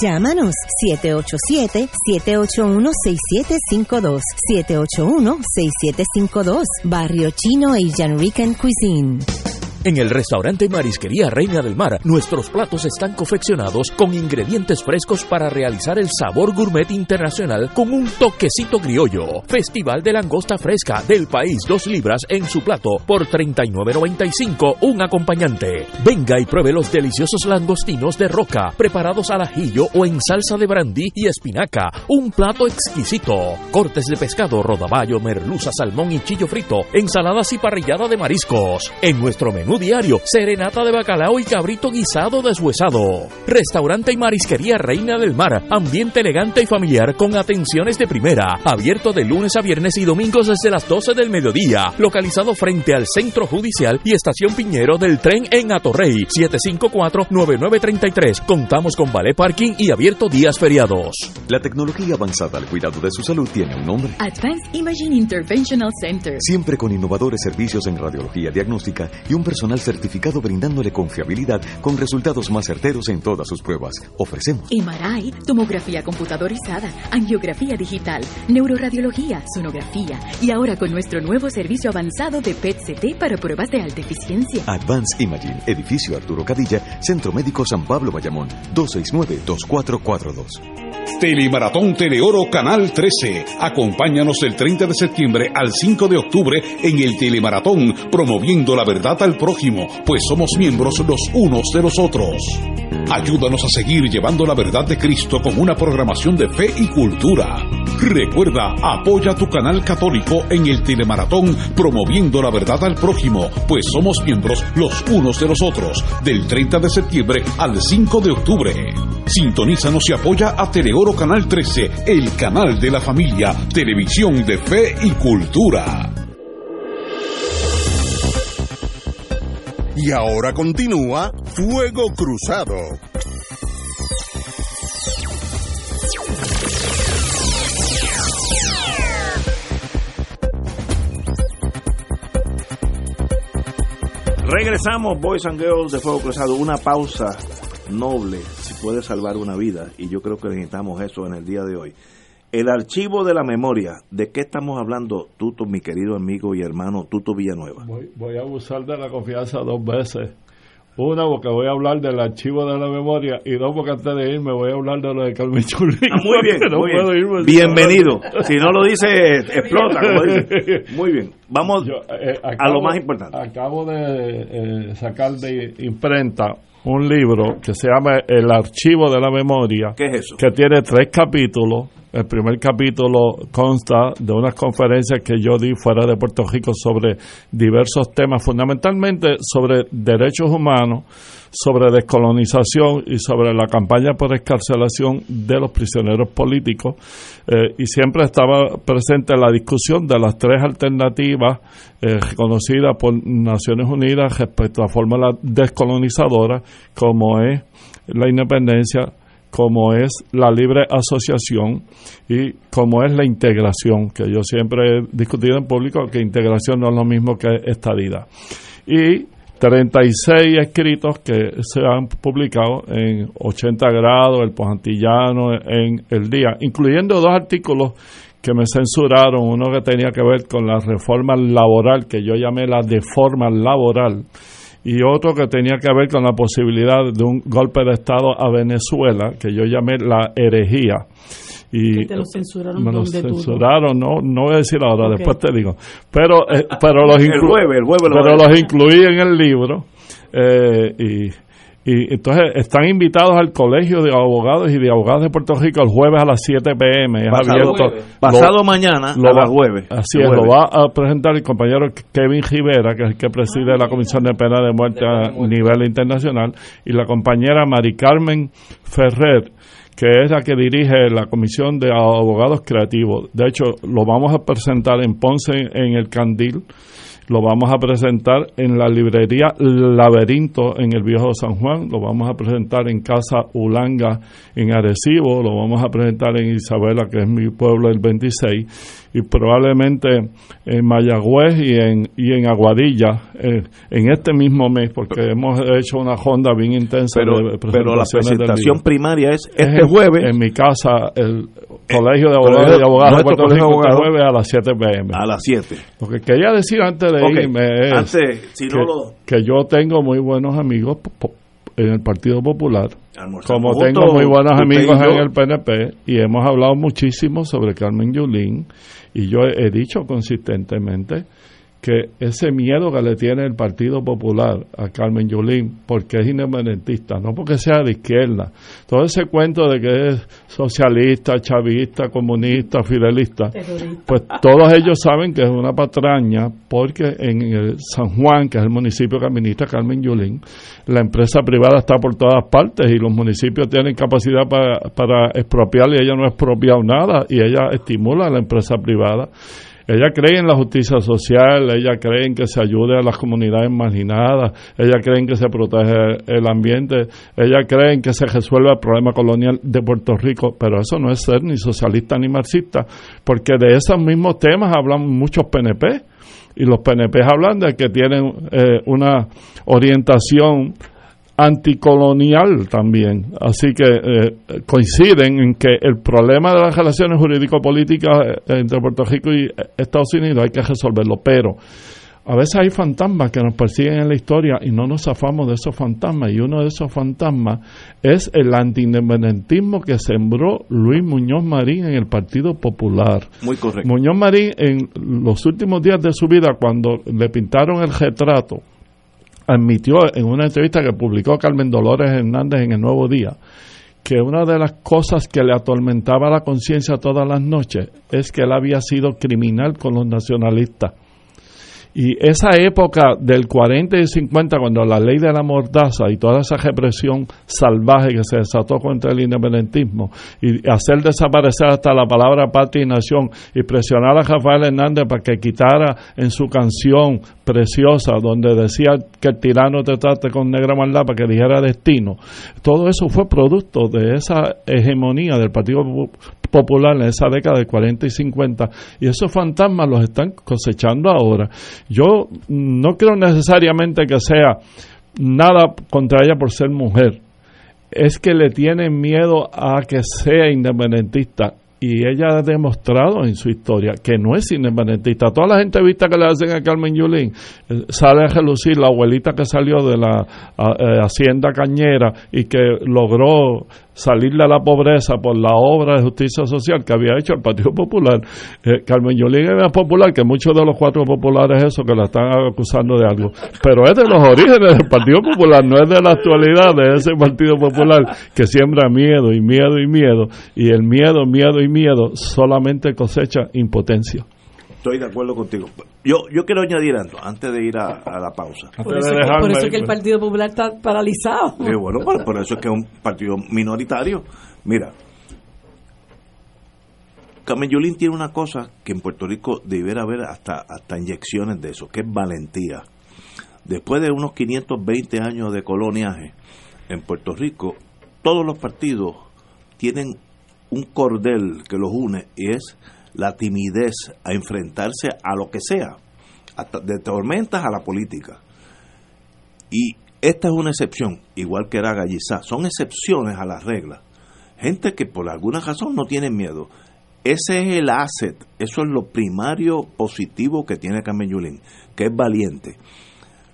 Llámanos 787-781-6752. 781-6752. Barrio Chino Asian Rican Cuisine. En el restaurante Marisquería Reina del Mar, nuestros platos están confeccionados con ingredientes frescos para realizar el sabor gourmet internacional con un toquecito criollo. Festival de langosta fresca del país, dos libras en su plato por 39.95 un acompañante. Venga y pruebe los deliciosos langostinos de roca preparados al ajillo o en salsa de brandy y espinaca. Un plato exquisito. Cortes de pescado, rodaballo, merluza, salmón y chillo frito, ensaladas y parrillada de mariscos. En nuestro menú menú diario, serenata de bacalao y cabrito guisado deshuesado. Restaurante y marisquería Reina del Mar, ambiente elegante y familiar con atenciones de primera, abierto de lunes a viernes y domingos desde las 12 del mediodía, localizado frente al Centro Judicial y Estación Piñero del tren en Atorrey, 754-9933. Contamos con ballet parking y abierto días feriados. La tecnología avanzada al cuidado de su salud tiene un nombre. Advanced Imaging Interventional Center. Siempre con innovadores servicios en radiología diagnóstica y un personal certificado brindándole confiabilidad con resultados más certeros en todas sus pruebas. Ofrecemos MRI, tomografía computadorizada, angiografía digital, neuroradiología, sonografía y ahora con nuestro nuevo servicio avanzado de PET-CT para pruebas de alta eficiencia. Advanced Imaging, edificio Arturo Cadilla, Centro Médico San Pablo Bayamón, 269-2442. Telemaratón Teleoro Canal 13. Acompáñanos del 30 de septiembre al 5 de octubre en el Telemaratón, promoviendo la verdad al prójimo, pues somos miembros los unos de los otros. Ayúdanos a seguir llevando la verdad de Cristo con una programación de fe y cultura. Recuerda, apoya tu canal católico en el Telemaratón, promoviendo la verdad al prójimo, pues somos miembros los unos de los otros, del 30 de septiembre al 5 de octubre. Sintonízanos y apoya a Teleoro Canal 13, el canal de la familia, televisión de fe y cultura. Y ahora continúa Fuego Cruzado. Regresamos, Boys and Girls de Fuego Cruzado. Una pausa noble si puede salvar una vida. Y yo creo que necesitamos eso en el día de hoy. El archivo de la memoria. ¿De qué estamos hablando, Tuto, mi querido amigo y hermano Tuto Villanueva? Voy, voy a abusar de la confianza dos veces. Una, porque voy a hablar del archivo de la memoria. Y dos, porque antes de irme voy a hablar de lo de Carmen Chulín. Ah, muy bien, no muy puedo bien. irme Bienvenido. Si no lo dice, explota. como dice. (laughs) Muy bien. Vamos Yo, eh, a lo más importante. Acabo de eh, sacar de imprenta un libro que se llama El Archivo de la Memoria. ¿Qué es eso? Que tiene tres capítulos. El primer capítulo consta de unas conferencias que yo di fuera de Puerto Rico sobre diversos temas, fundamentalmente sobre derechos humanos, sobre descolonización y sobre la campaña por escarcelación de los prisioneros políticos. Eh, y siempre estaba presente la discusión de las tres alternativas eh, reconocidas por Naciones Unidas respecto a fórmulas descolonizadoras, como es la independencia, como es la libre asociación y como es la integración, que yo siempre he discutido en público que integración no es lo mismo que estadidad. Y 36 escritos que se han publicado en 80 grados, el Pojantillano, en El Día, incluyendo dos artículos que me censuraron, uno que tenía que ver con la reforma laboral, que yo llamé la deforma laboral, y otro que tenía que ver con la posibilidad de un golpe de Estado a Venezuela, que yo llamé la herejía. Y Que te lo censuraron me lo donde tú, ¿no? censuraron, no, no voy a decir ahora, después te digo. Pero, eh, pero (laughs) los, El inclu- jueves, el jueves lo pero los incluí en el libro. eh, y, y entonces están invitados al Colegio de Abogados y de Abogados de Puerto Rico el jueves a las 7 pm. Es Pasado abierto. Pasado mañana a va- las jueves. Así es, lo va a presentar el compañero Kevin Rivera, que es el que preside la Comisión de Pena de Muerte a nivel internacional, y la compañera Mari Carmen Ferrer, que es la que dirige la Comisión de Abogados Creativos. De hecho, lo vamos a presentar en Ponce, en el Candil, lo vamos a presentar en la librería Laberinto en el Viejo San Juan, lo vamos a presentar en Casa Ulanga en Arecibo, lo vamos a presentar en Isabela, que es mi pueblo, el 26, y probablemente en Mayagüez y en, y en Aguadilla eh, en este mismo mes, porque hemos hecho una ronda bien intensa Pero, de pero la presentación primaria es Es este jueves En mi casa, el Colegio de Abogados y Abogados Puerto Rico, este Abogados. jueves a las 7 pm. a las 7. Lo que quería decir antes de irme es antes, si no que, lo- que yo tengo muy buenos amigos en el Partido Popular, como tengo muy buenos amigos en el PNP, y hemos hablado muchísimo sobre Carmen Yulín, y yo he, dicho consistentemente que ese miedo que le tiene el Partido Popular a Carmen Yulín, porque es independentista, no porque sea de izquierda, todo ese cuento de que es socialista, chavista, comunista, fidelista, pues todos ellos saben que es una patraña, porque en el San Juan, que es el municipio que administra Carmen Yulín, la empresa privada está por todas partes y los municipios tienen capacidad para, para expropiar y ella no ha expropiado nada y ella estimula a la empresa privada. Ella cree en la justicia social, ella cree en que se ayude a las comunidades marginadas, ella cree en que se protege el ambiente, ella cree en que se resuelva el problema colonial de Puerto Rico, pero eso no es ser ni socialista ni marxista, porque de esos mismos temas hablan muchos PNP y los PNP hablan de que tienen eh, una orientación anticolonial también. Así que eh, coinciden en que el problema de las relaciones jurídico-políticas eh, entre Puerto Rico y Estados Unidos hay que resolverlo, pero a veces hay fantasmas que nos persiguen en la historia y no nos zafamos de esos fantasmas. Y uno de esos fantasmas es el antiindependentismo que sembró Luis Muñoz Marín en el Partido Popular. Muy correcto. Muñoz Marín, en los últimos días de su vida, cuando le pintaron el retrato, admitió en una entrevista que publicó Carmen Dolores Hernández en el Nuevo Día que una de las cosas que le atormentaba la conciencia todas las noches es que él había sido criminal con los nacionalistas y esa época del 40 y 50, cuando la ley de la mordaza y toda esa represión salvaje que se desató contra el independentismo y hacer desaparecer hasta la palabra patria y nación y presionar a Rafael Hernández para que quitara en su canción preciosa donde decía que el tirano te trate con negra maldad para que dijera destino. Todo eso fue producto de esa hegemonía del Partido Popular en esa década de 40 y 50 y esos fantasmas los están cosechando ahora. Yo no creo necesariamente que sea nada contra ella por ser mujer, es que le tienen miedo a que sea independentista y ella ha demostrado en su historia que no es independentista. Toda la gente vista que le hacen a Carmen Yulín eh, sale a relucir la abuelita que salió de la eh, hacienda cañera y que logró salir de la pobreza por la obra de justicia social que había hecho el Partido Popular. Eh, Carmen Yulín es más popular que muchos de los cuatro populares esos que la están acusando de algo. Pero es de los orígenes del Partido Popular, no es de la actualidad de ese Partido Popular que siembra miedo y miedo y miedo. Y el miedo, miedo y miedo solamente cosecha impotencia. Estoy de acuerdo contigo. Yo, yo quiero añadir algo antes de ir a, la pausa. Por eso, es que el Partido Popular está paralizado. bueno, por, eso es que es un partido minoritario. Mira, Carmen Yulín tiene una cosa que en Puerto Rico debiera haber hasta, hasta inyecciones de eso, que es valentía. Después de unos 520 años de coloniaje en Puerto Rico, todos los partidos tienen un cordel que los une y es la timidez a enfrentarse a lo que sea, hasta de tormentas a la política. Y esta es una excepción, igual que era Gallizá, son excepciones a las reglas. Gente que por alguna razón no tiene miedo. Ese es el asset, eso es lo primario positivo que tiene Carmen Yulín, que es valiente.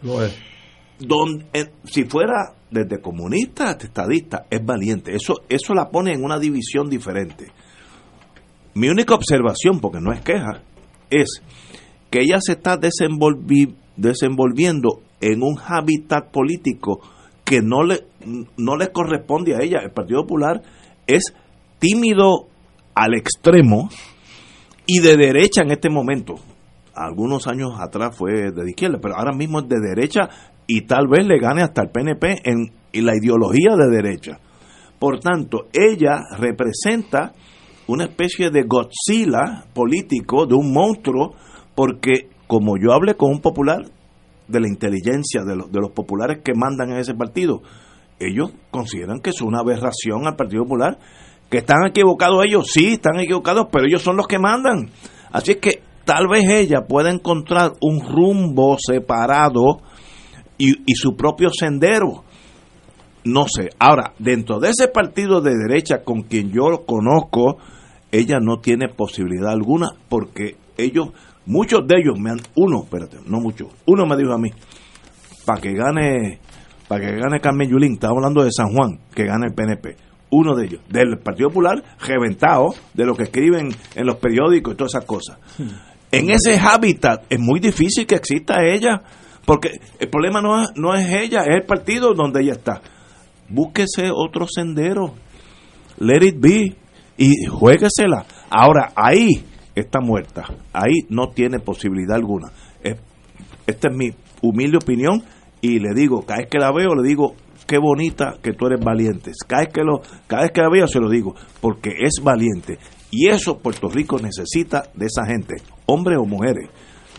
Lo es. Donde, eh, si fuera desde comunista hasta estadista, es valiente. Eso, eso la pone en una división diferente. Mi única observación, porque no es queja, es que ella se está desenvolviendo en un hábitat político que no le, no le corresponde a ella. El Partido Popular es tímido al extremo y de derecha en este momento. Algunos años atrás fue de izquierda, pero ahora mismo es de derecha y tal vez le gane hasta el PNP en, la ideología de derecha. Por tanto, ella representa una especie de Godzilla político, de un monstruo, porque como yo hablé con un popular de la inteligencia de los, de los populares que mandan en ese partido, ellos consideran que es una aberración al Partido Popular, que están equivocados ellos, sí, están equivocados, pero ellos son los que mandan. Así es que tal vez ella pueda encontrar un rumbo separado y, y su propio sendero. No sé. Ahora, dentro de ese partido de derecha con quien yo conozco, ella no tiene posibilidad alguna porque ellos, muchos de ellos me han, uno, espérate, no muchos, uno me dijo a mí, para que gane, para que gane Carmen Yulín, estaba hablando de San Juan, que gane el PNP, uno de ellos, del Partido Popular, reventado, de lo que escriben en los periódicos y todas esas cosas. en ese hábitat es muy difícil que exista ella, porque el problema no es, no es ella, es el partido donde ella está. Búsquese otro sendero, let it be, y juéguesela. Ahora, ahí está muerta, ahí no tiene posibilidad alguna. Es- Esta es mi humilde opinión y le digo, cada vez que la veo, le digo, qué bonita que tú eres valiente. Cada vez que, lo, cada vez que la veo se lo digo, porque es valiente. Y eso Puerto Rico necesita de esa gente, hombres o mujeres.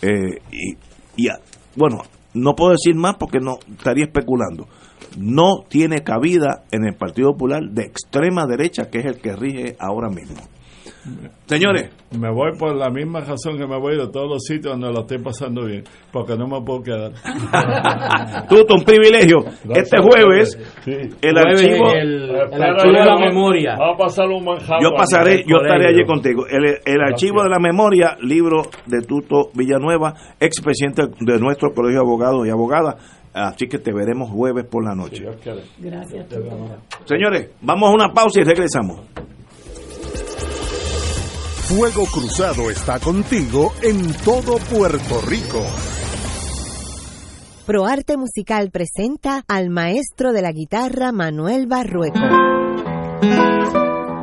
Eh, y, y, bueno, no puedo decir más porque no estaría especulando. No tiene cabida en el Partido Popular de extrema derecha, que es el que rige ahora mismo. Señores, Me voy por la misma razón que me voy de todos los sitios donde lo estoy pasando bien, porque no me puedo quedar. (laughs) Tuto, un privilegio. Este jueves, Sí. el archivo. Vamos a pasar un Yo pasaré, yo estaré allí contigo. El, el archivo de la memoria, libro de Tuto Villanueva, expresidente de nuestro colegio de abogados y abogadas. Así que te veremos jueves por la noche. Gracias. Señores, vamos a una pausa y regresamos. Fuego Cruzado está contigo en todo Puerto Rico. ProArte Musical presenta al maestro de la guitarra Manuel Barrueco.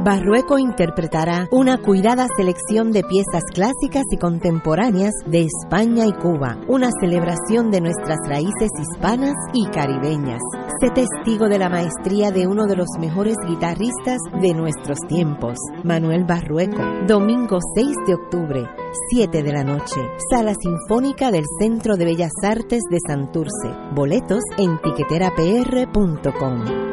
Barrueco interpretará una cuidada selección de piezas clásicas y contemporáneas de España y Cuba, una celebración de nuestras raíces hispanas y caribeñas. Sé testigo de la maestría de uno de los mejores guitarristas de nuestros tiempos, Manuel Barrueco, domingo 6 de octubre, 7 de la noche, Sala Sinfónica del Centro de Bellas Artes de Santurce. Boletos en tiqueterapr.com.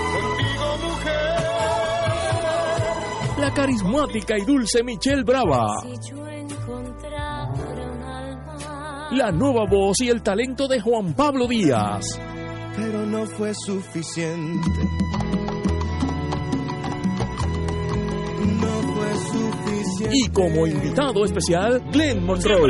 La carismática y dulce Michelle Brava. La nueva voz y el talento de Juan Pablo Díaz. pero no fue suficiente. No fue suficiente. Y como invitado especial, Glenn Monroy.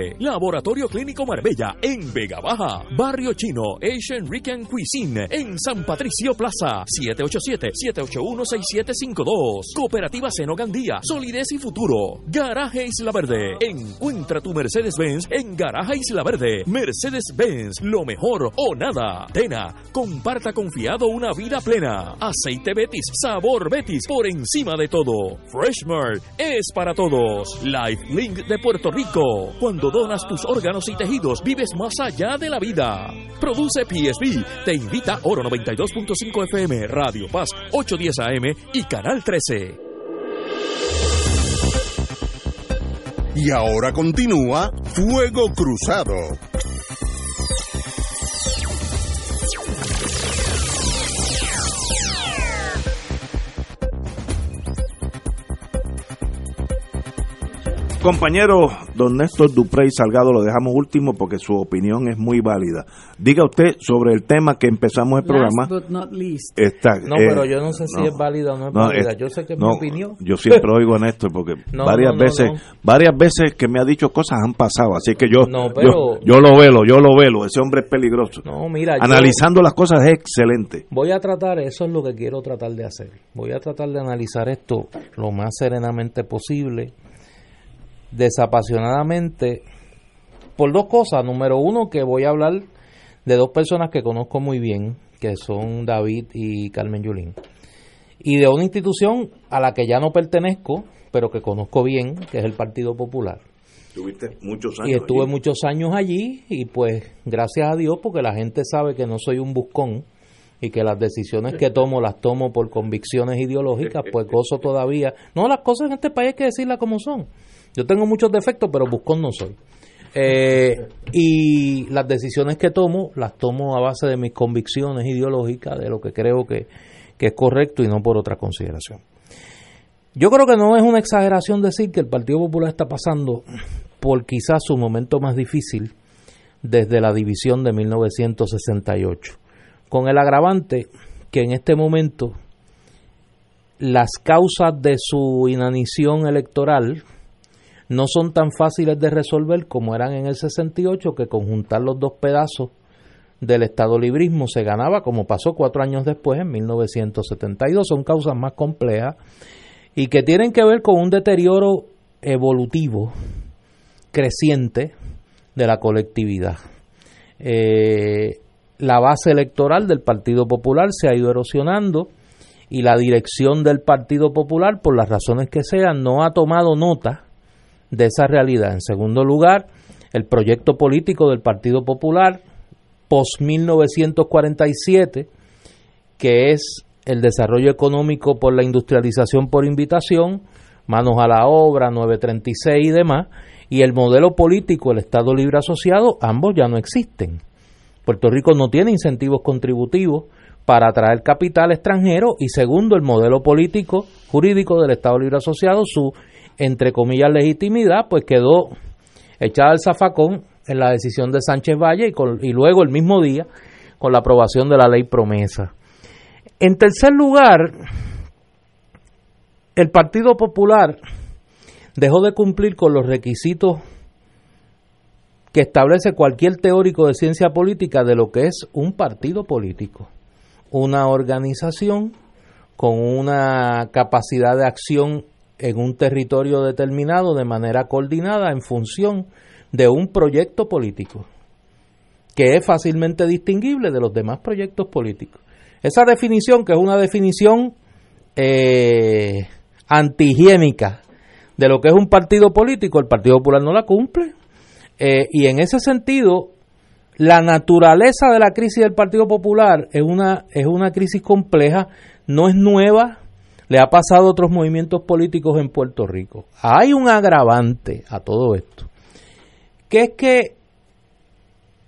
Laboratorio Clínico Marbella en Vega Baja. Barrio Chino Asian Rican Cuisine en San Patricio Plaza. 787-781-6752. Cooperativa Seno Gandía. Solidez y futuro. Garaje Isla Verde. Encuentra tu Mercedes-Benz en Garaje Isla Verde. Mercedes-Benz. Lo mejor o nada. Tena. Comparta confiado una vida plena. Aceite Betis. Sabor Betis. Por encima de todo. Freshmart. Es para todos. Life Link de Puerto Rico. Cuando donas tus órganos y tejidos, vives más allá de la vida. Produce PSB. Te invita Oro 92.5 FM, Radio Paz 810 AM y Canal 13. Y ahora continúa Fuego Cruzado. Compañero don Néstor Duprey Salgado, lo dejamos último porque su opinión es muy válida. Diga usted sobre el tema que empezamos el programa. Last but not least. Está, No, eh, pero yo no sé si es válida o no es válida. Yo sé que es mi opinión. Yo siempre oigo a Néstor porque (laughs) No, varias no, no, veces no. varias veces que me ha dicho cosas han pasado, así que yo No, pero- yo, yo lo velo, yo lo velo, ese hombre es peligroso. No, mira, yo- Analizando las cosas es excelente. Voy a tratar, eso es lo que quiero tratar de hacer. Voy a tratar de analizar esto lo más serenamente posible, desapasionadamente, por dos cosas. Número uno, que voy a hablar de dos personas que conozco muy bien, que son David y Carmen Yulín. y de una institución a la que ya no pertenezco, pero que conozco bien, que es el Partido Popular. Tuviste muchos años. Y estuve allí. muchos años allí y pues gracias a Dios porque la gente sabe que no soy un buscón y que las decisiones que tomo las tomo por convicciones ideológicas, pues (laughs) gozo todavía. No, las cosas en este país hay que decirlas como son. Yo tengo muchos defectos, pero buscón no soy. Eh, y las decisiones que tomo las tomo a base de mis convicciones ideológicas, de lo que creo que, es correcto y no por otra consideración. Yo creo que no es una exageración decir que el Partido Popular está pasando por quizás su momento más difícil desde la división de 1968, con el agravante que en este momento las causas de su inanición electoral no son tan fáciles de resolver como eran en el 68, que conjuntar los dos pedazos del Estado librismo se ganaba, como pasó cuatro años después, en 1972. Son causas más complejas y que tienen que ver con un deterioro evolutivo creciente de la colectividad. Eh, la base electoral del Partido Popular se ha ido erosionando y la dirección del Partido Popular, por las razones que sean, no ha tomado nota de esa realidad. En segundo lugar, el proyecto político del Partido Popular post 1947, que es el desarrollo económico por la industrialización por invitación, manos a la obra, 936 y demás, y el modelo político, el Estado Libre Asociado, ambos ya no existen. Puerto Rico no tiene incentivos contributivos para atraer capital extranjero y segundo, el modelo político jurídico del Estado Libre Asociado, su entre comillas legitimidad, pues quedó echada al zafacón en la decisión de Sánchez Valle y, con, y luego el mismo día con la aprobación de la ley promesa. En tercer lugar, el Partido Popular dejó de cumplir con los requisitos que establece cualquier teórico de ciencia política de lo que es un partido político, una organización con una capacidad de acción en un territorio determinado de manera coordinada en función de un proyecto político que es fácilmente distinguible de los demás proyectos políticos. Esa definición, que es una definición eh, antihigiénica de lo que es un partido político, el Partido Popular no la cumple. Eh, y en ese sentido, la naturaleza de la crisis del Partido Popular es una, es una crisis compleja, no es nueva, le ha pasado a otros movimientos políticos en Puerto Rico. Hay un agravante a todo esto, que es que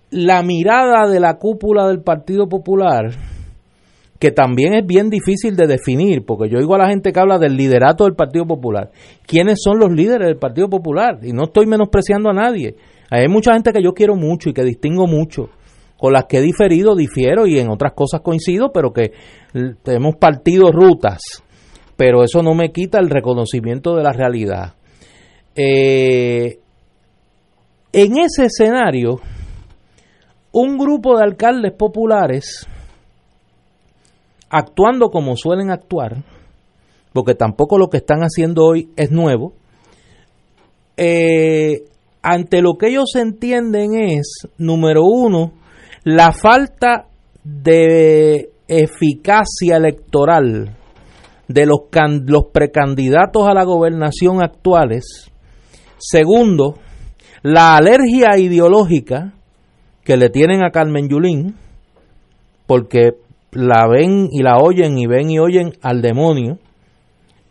la mirada de la cúpula del Partido Popular, que también es bien difícil de definir, porque yo oigo a la gente que habla del liderato del Partido Popular. ¿Quiénes son los líderes del Partido Popular? Y no estoy menospreciando a nadie. Hay mucha gente que yo quiero mucho y que distingo mucho, con las que he diferido, difiero y en otras cosas coincido, pero que hemos partido rutas. Pero eso no me quita el reconocimiento de la realidad. Eh, en ese escenario, un grupo de alcaldes populares actuando como suelen actuar, porque tampoco lo que están haciendo hoy es nuevo, eh, ante lo que ellos entienden es, número uno, la falta de eficacia electoral de los, can, los precandidatos a la gobernación actuales. Segundo, la alergia ideológica que le tienen a Carmen Yulín, porque la ven y la oyen y ven y oyen al demonio,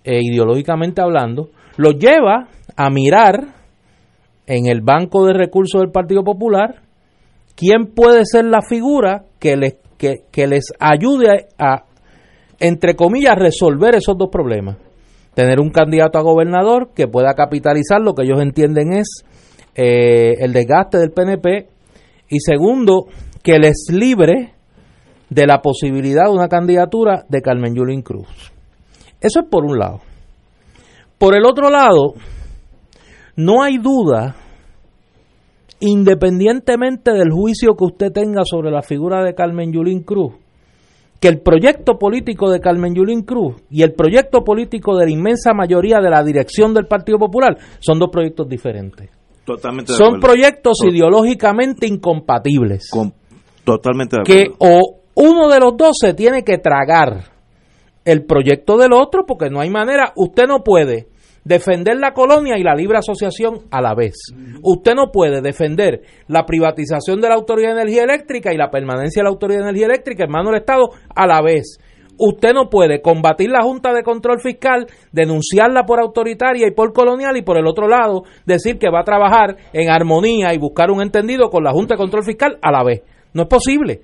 e ideológicamente hablando, los lleva a mirar en el banco de recursos del Partido Popular quién puede ser la figura que les, que, que les ayude a, entre comillas, resolver esos dos problemas. Tener un candidato a gobernador que pueda capitalizar lo que ellos entienden es eh, el desgaste del PNP y segundo, que les libre de la posibilidad de una candidatura de Carmen Yulín Cruz. Eso es por un lado. Por el otro lado, no hay duda, independientemente del juicio que usted tenga sobre la figura de Carmen Yulín Cruz, que el proyecto político de Carmen Yulín Cruz y el proyecto político de la inmensa mayoría de la dirección del Partido Popular son dos proyectos diferentes. Totalmente son proyectos ideológicamente incompatibles. Con, totalmente de que o uno de los dos se tiene que tragar el proyecto del otro, porque no hay manera, usted no puede defender la colonia y la libre asociación a la vez. Usted no puede defender la privatización de la Autoridad de Energía Eléctrica y la permanencia de la Autoridad de Energía Eléctrica en manos del Estado a la vez. Usted no puede combatir la Junta de Control Fiscal, denunciarla por autoritaria y por colonial y por el otro lado decir que va a trabajar en armonía y buscar un entendido con la Junta de Control Fiscal a la vez. No es posible.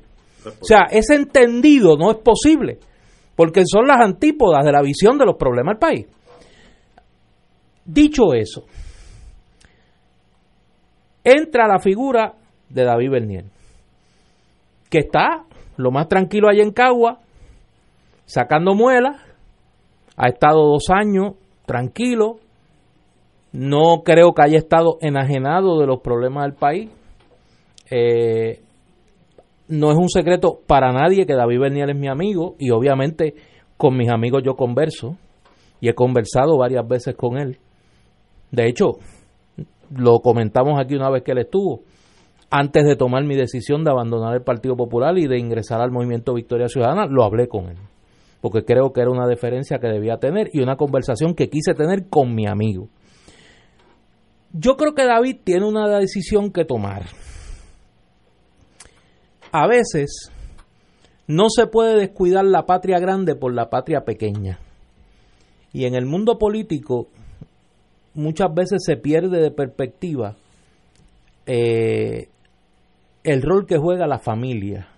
O sea, ese entendido no es posible porque son las antípodas de la visión de los problemas del país. Dicho eso, entra la figura de David Bernier, que está lo más tranquilo allá en Cagua, sacando muelas, ha estado dos años tranquilo, no creo que haya estado enajenado de los problemas del país. Eh, no es un secreto para nadie que David Bernier es mi amigo y obviamente con mis amigos yo converso y he conversado varias veces con él. De hecho, lo comentamos aquí una vez que él estuvo, antes de tomar mi decisión de abandonar el Partido Popular y de ingresar al movimiento Victoria Ciudadana, lo hablé con él, porque creo que era una deferencia que debía tener y una conversación que quise tener con mi amigo. Yo creo que David tiene una decisión que tomar. A veces no se puede descuidar la patria grande por la patria pequeña. Y en el mundo político muchas veces se pierde de perspectiva eh, el rol que juega la familia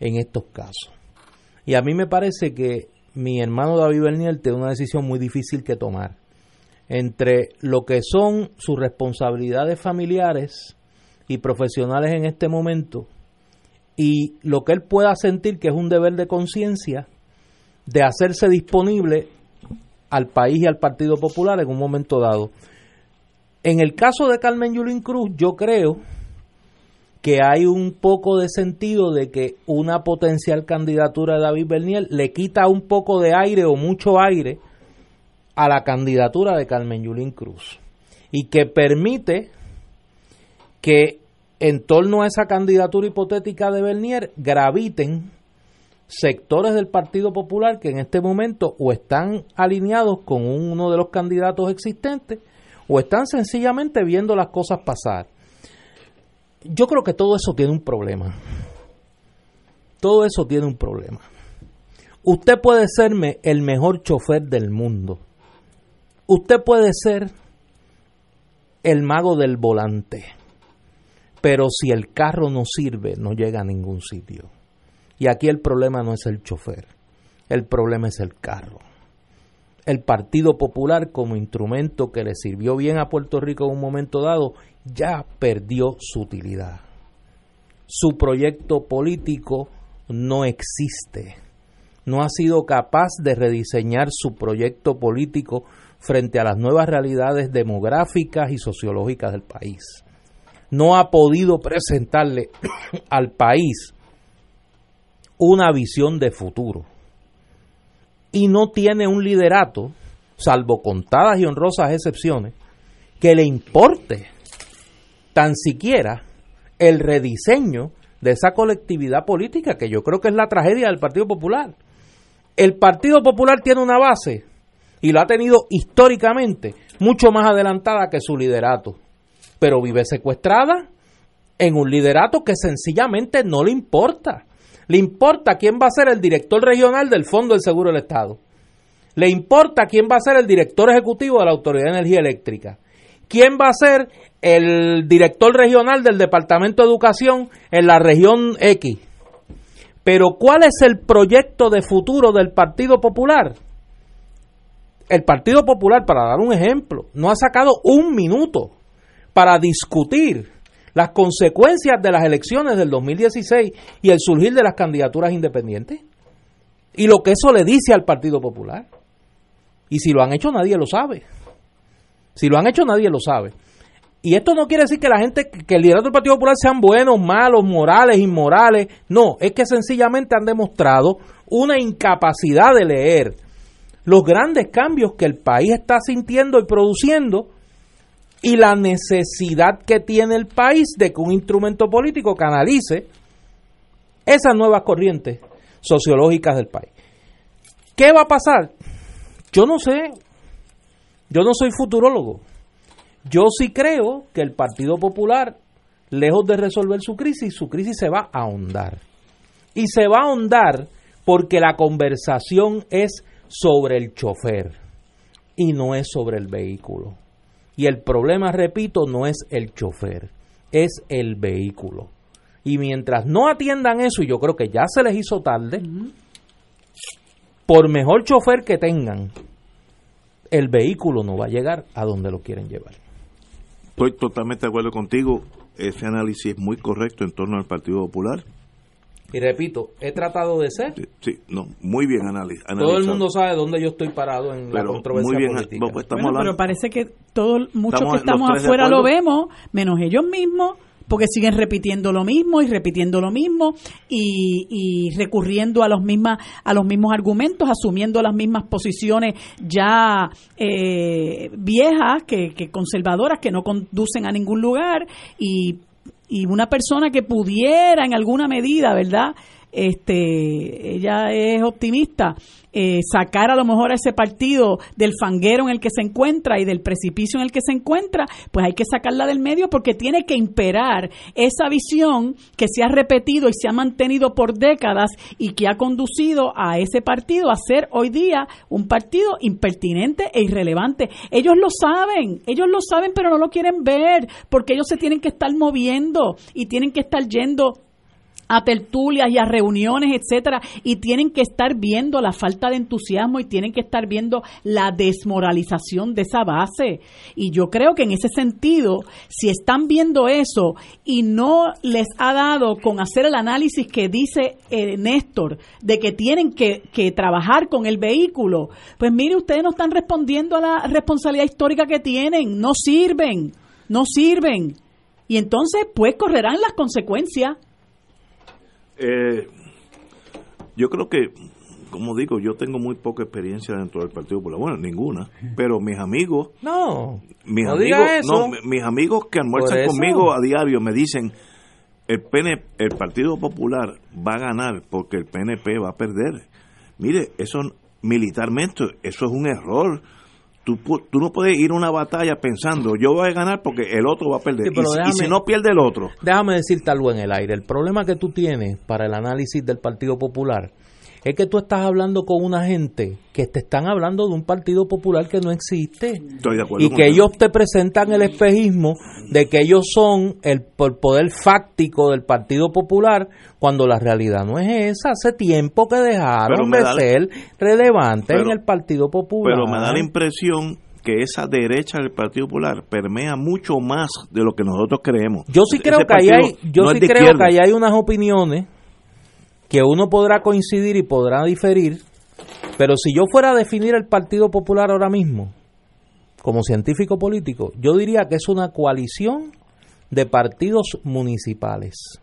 en estos casos. Y a mí me parece que mi hermano David Bernier tiene una decisión muy difícil que tomar entre lo que son sus responsabilidades familiares y profesionales en este momento y lo que él pueda sentir que es un deber de conciencia de hacerse disponible al país y al Partido Popular en un momento dado. En el caso de Carmen Yulín Cruz, yo creo que hay un poco de sentido de que una potencial candidatura de David Bernier le quita un poco de aire o mucho aire a la candidatura de Carmen Yulín Cruz y que permite que en torno a esa candidatura hipotética de Bernier graviten sectores del Partido Popular que en este momento o están alineados con uno de los candidatos existentes o están sencillamente viendo las cosas pasar. Yo creo que todo eso tiene un problema. Todo eso tiene un problema. Usted puede serme el mejor chofer del mundo. Usted puede ser el mago del volante. Pero si el carro no sirve, no llega a ningún sitio. Y aquí el problema no es el chofer, el problema es el carro. El Partido Popular como instrumento que le sirvió bien a Puerto Rico en un momento dado ya perdió su utilidad. Su proyecto político no existe. No ha sido capaz de rediseñar su proyecto político frente a las nuevas realidades demográficas y sociológicas del país. No ha podido presentarle (coughs) al país una visión de futuro y no tiene un liderato, salvo contadas y honrosas excepciones, que le importe tan siquiera el rediseño de esa colectividad política, que yo creo que es la tragedia del Partido Popular. El Partido Popular tiene una base, y lo ha tenido históricamente, mucho más adelantada que su liderato, pero vive secuestrada en un liderato que sencillamente no le importa le importa quién va a ser el director regional del Fondo del Seguro del Estado. Le importa quién va a ser el director ejecutivo de la Autoridad de Energía Eléctrica. ¿Quién va a ser el director regional del Departamento de Educación en la región X? Pero ¿cuál es el proyecto de futuro del Partido Popular? El Partido Popular, para dar un ejemplo, no ha sacado un minuto para discutir las consecuencias de las elecciones del 2016 y el surgir de las candidaturas independientes y lo que eso le dice al Partido Popular. Y si lo han hecho nadie lo sabe. Si lo han hecho nadie lo sabe. Y esto no quiere decir que la gente, que el liderato del Partido Popular sean buenos, malos, morales, inmorales. No, es que sencillamente han demostrado una incapacidad de leer los grandes cambios que el país está sintiendo y produciendo y la necesidad que tiene el país de que un instrumento político canalice esas nuevas corrientes sociológicas del país. ¿Qué va a pasar? Yo no sé. Yo no soy futurólogo. Yo sí creo que el Partido Popular, lejos de resolver su crisis, su crisis se va a ahondar. Y se va a ahondar porque la conversación es sobre el chofer y no es sobre el vehículo. Y el problema, repito, no es el chofer, es el vehículo. Y mientras no atiendan eso, y yo creo que ya se les hizo tarde, por mejor chofer que tengan, el vehículo no va a llegar a donde lo quieren llevar. Estoy totalmente de acuerdo contigo. Ese análisis es muy correcto en torno al Partido Popular. Y repito, he tratado de ser. Sí, no, muy bien analiz- analizado. Todo el mundo sabe dónde yo estoy parado en la controversia muy bien, política. pues, estamos Bueno, hablando- pero parece que todos, muchos Estamos que estamos afuera lo vemos, menos ellos mismos, porque siguen repitiendo lo mismo y repitiendo lo mismo y, y recurriendo a los mismas a los mismos argumentos, asumiendo las mismas posiciones ya eh, viejas, que, que conservadoras, que no conducen a ningún lugar y y una persona que pudiera en alguna medida, ¿verdad? Este, ella es optimista, eh, sacar a lo mejor a ese partido del fanguero en el que se encuentra y del precipicio en el que se encuentra, pues hay que sacarla del medio porque tiene que imperar esa visión que se ha repetido y se ha mantenido por décadas y que ha conducido a ese partido a ser hoy día un partido impertinente e irrelevante. Ellos lo saben, ellos lo saben, pero no lo quieren ver porque ellos se tienen que estar moviendo y tienen que estar yendo a tertulias y a reuniones, etcétera, y tienen que estar viendo la falta de entusiasmo y tienen que estar viendo la desmoralización de esa base. Y yo creo que en ese sentido, si están viendo eso y no les ha dado con hacer el análisis que dice eh, Néstor de que tienen que, que trabajar con el vehículo, pues mire, ustedes no están respondiendo a la responsabilidad histórica que tienen, no sirven, no sirven. Y entonces, pues correrán las consecuencias. Eh, yo creo que, como digo, yo tengo muy poca experiencia dentro del Partido Popular. Bueno, ninguna. Pero mis amigos, No, mis no amigos, diga eso. no, mi- mis amigos que almuerzan conmigo a diario me dicen, el PN, el Partido Popular va a ganar porque el PNP va a perder. Mire, eso militarmente, eso es un error. Tú, tú no puedes ir a una batalla pensando, yo voy a ganar porque el otro va a perder. Sí, pero y, si- y si no pierde el otro, Déjame decirte algo en el aire. El problema que tú tienes para el análisis del Partido Popular es que tú estás hablando con una gente que te están hablando de un Partido Popular que no existe. estoy de acuerdo Y que ellos te presentan el espejismo de que ellos son el, el poder fáctico del Partido Popular, cuando la realidad no es esa. Hace tiempo que dejaron de da- ser relevantes pero- en el Partido Popular. Pero me da la impresión que esa derecha del Partido Popular permea mucho más de lo que nosotros creemos. Yo sí Ese creo que ahí hay, yo no sí creo izquierda. que ahí hay unas opiniones que uno podrá coincidir y podrá diferir, pero si yo fuera a definir el Partido Popular ahora mismo como científico político, yo diría que es una coalición de partidos municipales.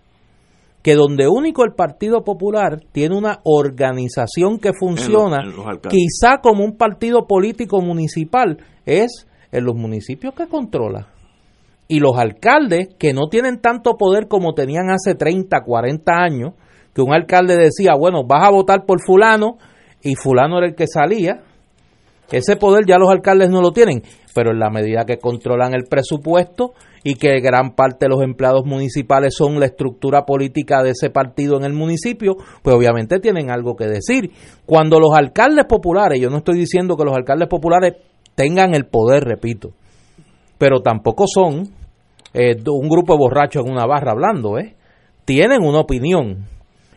Que donde único el Partido Popular tiene una organización que funciona, en los alcaldes. quizá como un partido político municipal, es en los municipios que controla y los alcaldes que no tienen tanto poder como tenían hace 30, 40 años, que un alcalde decía, bueno, vas a votar por fulano y fulano era el que salía, ese poder ya los alcaldes no lo tienen, pero en la medida que controlan el presupuesto y que gran parte de los empleados municipales son la estructura política de ese partido en el municipio, pues obviamente tienen algo que decir. Cuando los alcaldes populares, yo no estoy diciendo que los alcaldes populares tengan el poder, repito, pero tampoco son eh, un grupo de borrachos en una barra hablando, ¿eh? Tienen una opinión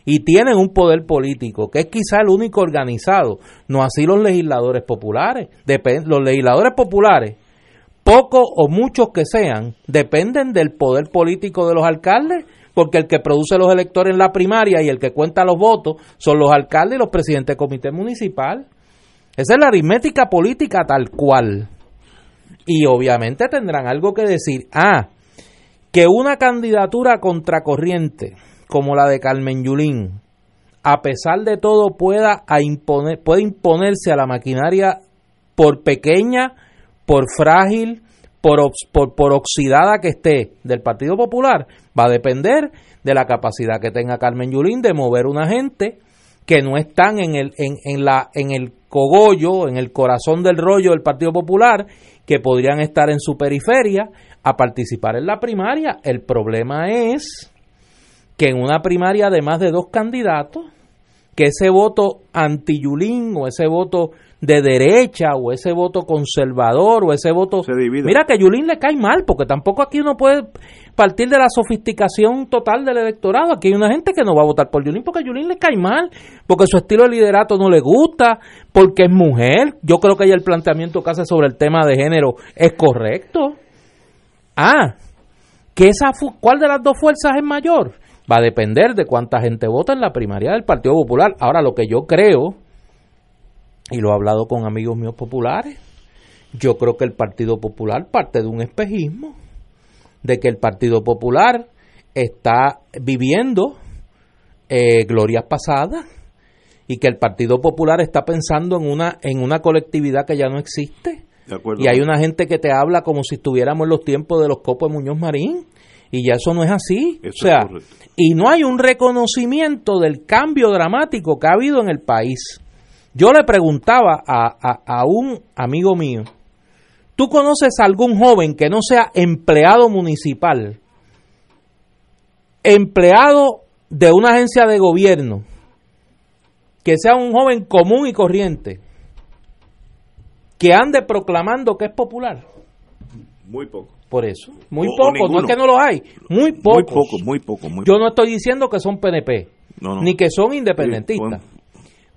y tienen un poder político que es quizá el único organizado, no así los legisladores populares. Depen- los legisladores populares, pocos o muchos que sean, dependen del poder político de los alcaldes, porque el que produce los electores en la primaria y el que cuenta los votos son los alcaldes y los presidentes del comité municipal. Esa es la aritmética política tal cual. Y obviamente tendrán algo que decir. Ah, que una candidatura contracorriente como la de Carmen Yulín, a pesar de todo, pueda puede imponerse a la maquinaria por pequeña, por frágil, por, ox- por, por oxidada que esté del Partido Popular, va a depender de la capacidad que tenga Carmen Yulín de mover una gente que no están en el cogollo, en el corazón del rollo del Partido Popular, que podrían estar en su periferia a participar en la primaria. El problema es que en una primaria de más de dos candidatos, que ese voto anti-Yulín o ese voto de derecha o ese voto conservador o ese voto... Mira que a Yulín le cae mal, porque tampoco aquí uno puede partir de la sofisticación total del electorado. Aquí hay una gente que no va a votar por Yulín porque a Yulín le cae mal, porque su estilo de liderato no le gusta, porque es mujer. Yo creo que ella el planteamiento que hace sobre el tema de género es correcto. Ah, que esa ¿cuál de las dos fuerzas es mayor? Va a depender de cuánta gente vota en la primaria del Partido Popular. Ahora, lo que yo creo y lo he hablado con amigos míos populares, yo creo que el Partido Popular parte de un espejismo, de que el Partido Popular está viviendo eh, glorias pasadas y que el Partido Popular está pensando en una, en una colectividad que ya no existe. y hay una gente que te habla como si estuviéramos en los tiempos de los copos de Muñoz Marín. Y ya eso no es así. o sea, y no hay un reconocimiento del cambio dramático que ha habido en el país. Yo le preguntaba a, un amigo mío, ¿tú conoces a algún joven que no sea empleado municipal, empleado de una agencia de gobierno, que sea un joven común y corriente, que ande proclamando que es popular? Muy poco. Por eso, muy poco, no es que no lo hay, muy poco. Muy poco, muy poco. Yo no estoy diciendo que son PNP, ni que son independentistas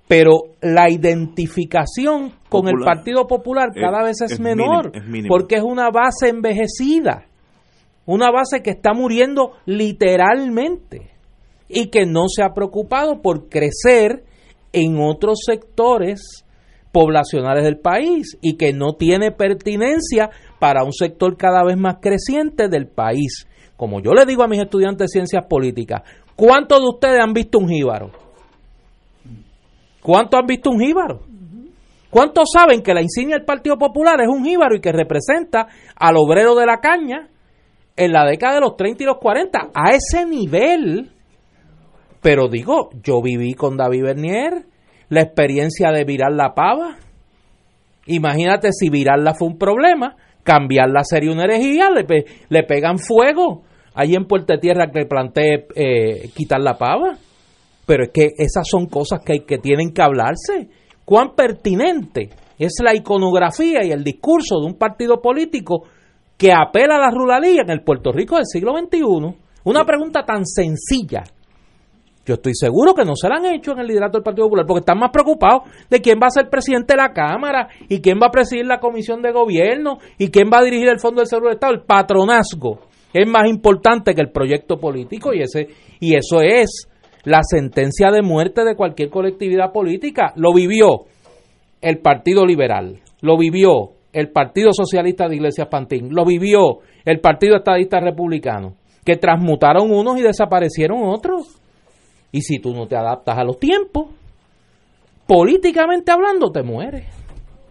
pero la identificación con el Partido Popular cada vez es, menor, porque es una base envejecida, una base que está muriendo literalmente y que no se ha preocupado por crecer en otros sectores poblacionales del país y que no tiene pertinencia para un sector cada vez más creciente del país. Como yo le digo a mis estudiantes de ciencias políticas, ¿cuántos de ustedes han visto un jíbaro? ¿Cuántos han visto un jíbaro? ¿Cuántos saben que la insignia del Partido Popular es un jíbaro y que representa al obrero de la caña en la década de los 30 y los 40? A ese nivel. Pero digo, yo viví con David Bernier la experiencia de virar la pava. Imagínate si virarla fue un problema, cambiarla sería una herejía, le, le pegan fuego. Allí en Puerto Tierra que planteé eh, quitar la pava. Pero es que esas son cosas que, que tienen que hablarse. ¿Cuán pertinente es la iconografía y el discurso de un partido político que apela a la ruralía en el Puerto Rico del siglo XXI? Una pregunta tan sencilla. Yo estoy seguro que no se la han hecho en el liderato del Partido Popular porque están más preocupados de quién va a ser presidente de la Cámara y quién va a presidir la Comisión de Gobierno y quién va a dirigir el Fondo del Seguro del Estado. El patronazgo es más importante que el proyecto político y, ese, y eso es la sentencia de muerte de cualquier colectividad política. Lo vivió el Partido Liberal, lo vivió el Partido Socialista de Iglesias Pantín, lo vivió el Partido Estadista Republicano, que transmutaron unos y desaparecieron otros. Y si tú no te adaptas a los tiempos, políticamente hablando, te mueres.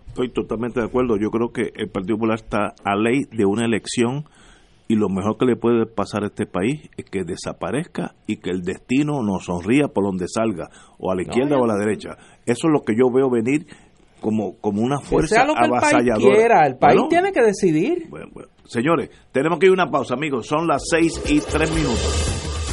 Estoy totalmente de acuerdo. Yo creo que el Partido Popular está a ley de una elección y lo mejor que le puede pasar a este país es que desaparezca y que el destino nos sonría por donde salga, o a la izquierda o a la derecha. Eso es lo que yo veo venir como, como una fuerza que el país quiera, el país tiene que decidir. Señores, tenemos que ir a una pausa, amigos. Son las seis y tres minutos.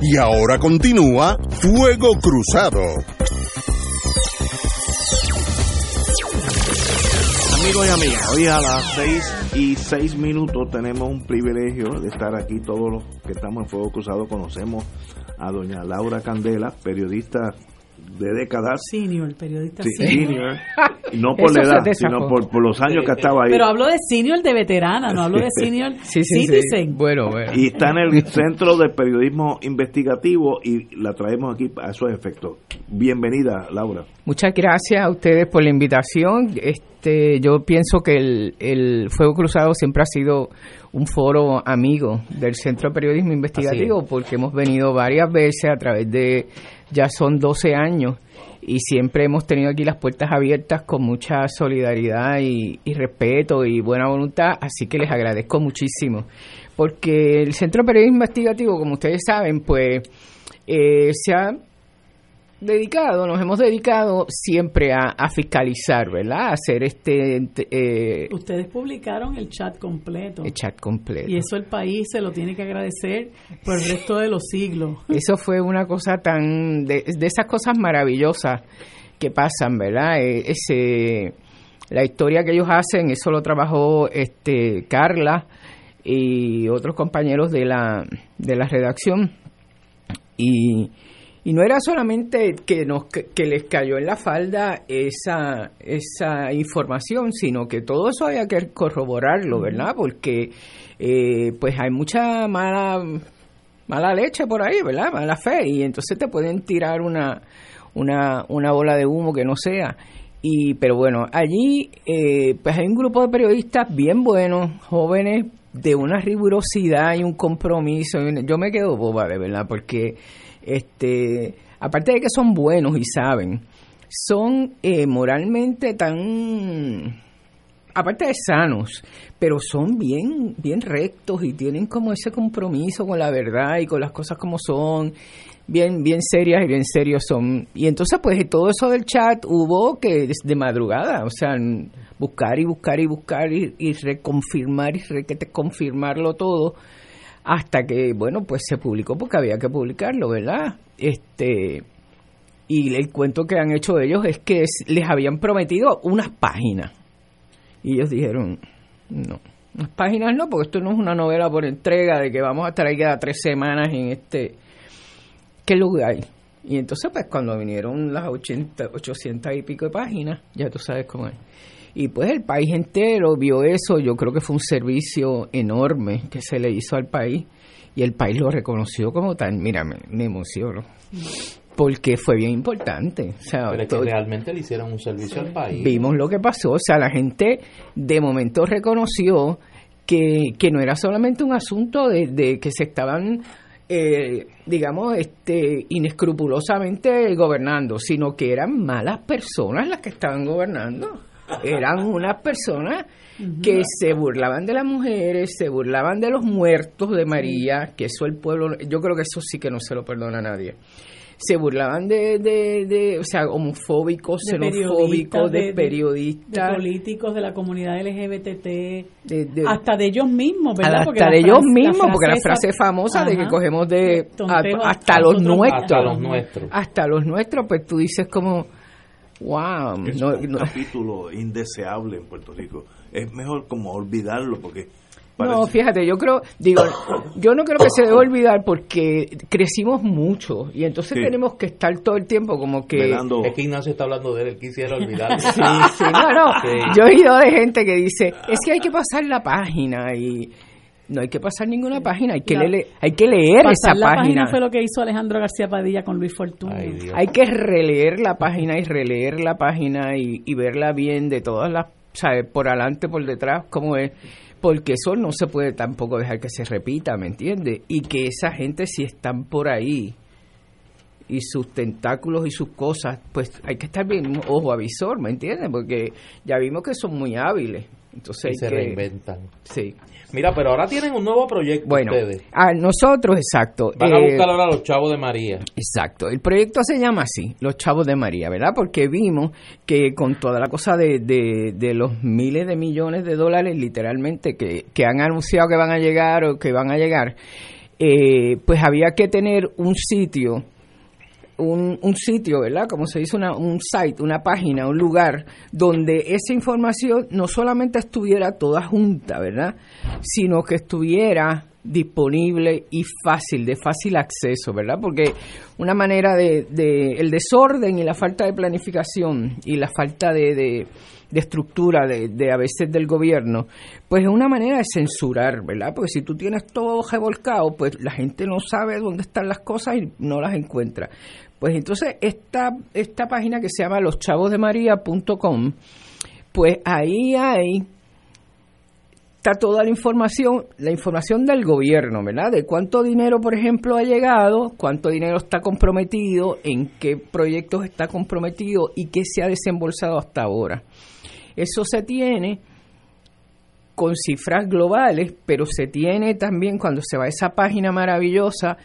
Y ahora continúa Fuego Cruzado. Amigos y amigas, hoy a las 6 y 6 minutos tenemos un privilegio de estar aquí todos los que estamos en Fuego Cruzado. Conocemos a doña Laura Candela, periodista de décadas. Senior, periodista Sí, senior. (laughs) no por la edad, sino por, por los años que estaba ahí. Pero hablo de senior de veterana, no hablo de senior (laughs) Sí, sí, sí. citizen. Bueno, bueno. Y está en el (laughs) Centro de Periodismo Investigativo y la traemos aquí a esos efectos. Bienvenida, Laura. Muchas gracias a ustedes por la invitación. Este, yo pienso que el, el Fuego Cruzado siempre ha sido un foro amigo del Centro de Periodismo Investigativo porque hemos venido varias veces a través de, ya son 12 años, y siempre hemos tenido aquí las puertas abiertas con mucha solidaridad y, respeto y buena voluntad, así que les agradezco muchísimo. Porque el Centro de Periodismo Investigativo, como ustedes saben, pues eh, se ha dedicado, nos hemos dedicado siempre a, a fiscalizar, ¿verdad? A hacer este eh, Ustedes publicaron el chat completo. el chat completo. Y eso el país se lo tiene que agradecer por el resto de los siglos. (laughs) Eso fue una cosa tan de, de esas cosas maravillosas que pasan, ¿verdad? Eh, Ese la historia que ellos hacen, eso lo trabajó este Carla y otros compañeros de la de la redacción y y no era solamente que nos que, que les cayó en la falda esa esa información, sino que todo eso había que corroborarlo, ¿verdad? Porque eh, pues hay mucha mala mala leche por ahí, ¿verdad? Mala fe y entonces te pueden tirar una una una bola de humo que no sea. Y pero bueno, allí eh, pues hay un grupo de periodistas bien buenos, jóvenes de una rigurosidad y un compromiso. Yo me quedo boba de verdad porque este aparte de que son buenos y saben, son eh, moralmente tan aparte de sanos, pero son bien bien rectos y tienen como ese compromiso con la verdad y con las cosas como son, bien bien serias y bien serios son. Y entonces pues todo eso del chat hubo que de madrugada, o sea, buscar y buscar y buscar y, reconfirmar y requete confirmarlo todo hasta que bueno pues se publicó porque había que publicarlo verdad este y el cuento que han hecho ellos es que es- les habían prometido unas páginas. Y ellos dijeron no unas páginas no porque esto no es una novela por entrega de que vamos a estar ahí cada tres semanas en este qué lugar y entonces pues cuando vinieron las 80, 800 y pico de páginas ya tú sabes cómo es y pues el país entero vio eso, yo creo que fue un servicio enorme que se le hizo al país y el país lo reconoció como tal. Mira, me, me emociono. Porque fue bien importante. O sea, Pero es que realmente le hicieron un servicio al país. vimos lo que pasó. O sea, la gente de momento reconoció que, que no era solamente un asunto de, de que se estaban eh, digamos, este, inescrupulosamente gobernando, sino que eran malas personas las que estaban gobernando. Eran unas personas que se burlaban de las mujeres, se burlaban de los muertos de María, que eso el pueblo, yo creo que eso sí que no se lo perdona a nadie. Se burlaban de, de, de o sea, homofóbicos, de xenofóbicos, de, de- periodistas. de políticos de la comunidad LGBT, de- hasta de ellos mismos, ¿verdad? Porque hasta de ellos mismos, porque la esa- frase famosa de que cogemos de Tonteo a- a- hasta a los nuestros, Hasta los nuestros. hasta los nuestros, pues tú dices como, wow, Es no- un no- capítulo indeseable en Puerto Rico. Es mejor como olvidarlo porque No, fíjate, yo creo, digo, (coughs) yo no creo que se debe olvidar porque crecimos mucho y entonces Sí. tenemos que estar todo el tiempo como que... Es que Ignacio está hablando de él, él quisiera (laughs) olvidarlo. Sí, sí, no, no. Sí. Yo he oído de gente que dice, es que hay que pasar la página y no hay que pasar ninguna página, hay que, La- leer, hay que leer esa Pasar la página página. fue lo que hizo Alejandro García Padilla con Luis Fortuna. Hay que releer la página y releer la página y, y verla bien de todas las, ¿sabes? Por adelante, por detrás, cómo es. Porque eso no se puede tampoco dejar que se repita, ¿me entiendes? Y que esa gente, si están por ahí y sus tentáculos y sus cosas, pues hay que estar bien ojo avisor, ¿me entiendes? Porque ya vimos que son muy hábiles. Entonces Y se que- reinventan. Sí. Mira, pero ahora tienen un nuevo proyecto Bueno, ustedes. a nosotros, exacto. Van a eh, buscar ahora a los chavos de María. Exacto, el proyecto se llama así, Los Chavos de María, ¿verdad? Porque vimos que con toda la cosa de, de, de los miles de millones de dólares, literalmente, que, que han anunciado que van a llegar o que van a llegar, eh, pues había que tener un sitio, un, un sitio, ¿verdad? Como se dice, una, un site, una página, un lugar donde esa información no solamente estuviera toda junta, ¿verdad? Sino que estuviera disponible y fácil, de fácil acceso, ¿verdad? Porque una manera de, de el desorden y la falta de planificación y la falta de, de, de estructura de, de a veces del gobierno, pues es una manera de censurar, ¿verdad? Porque si tú tienes todo revolcado, pues la gente no sabe dónde están las cosas y no las encuentra. Pues entonces esta, esta página que se llama loschavosdemaria.com, pues ahí hay está toda la información, la información del gobierno, ¿verdad? De cuánto dinero, por ejemplo, ha llegado, cuánto dinero está comprometido, en qué proyectos está comprometido y qué se ha desembolsado hasta ahora. Eso se tiene con cifras globales, pero se tiene también cuando se va a esa página maravillosa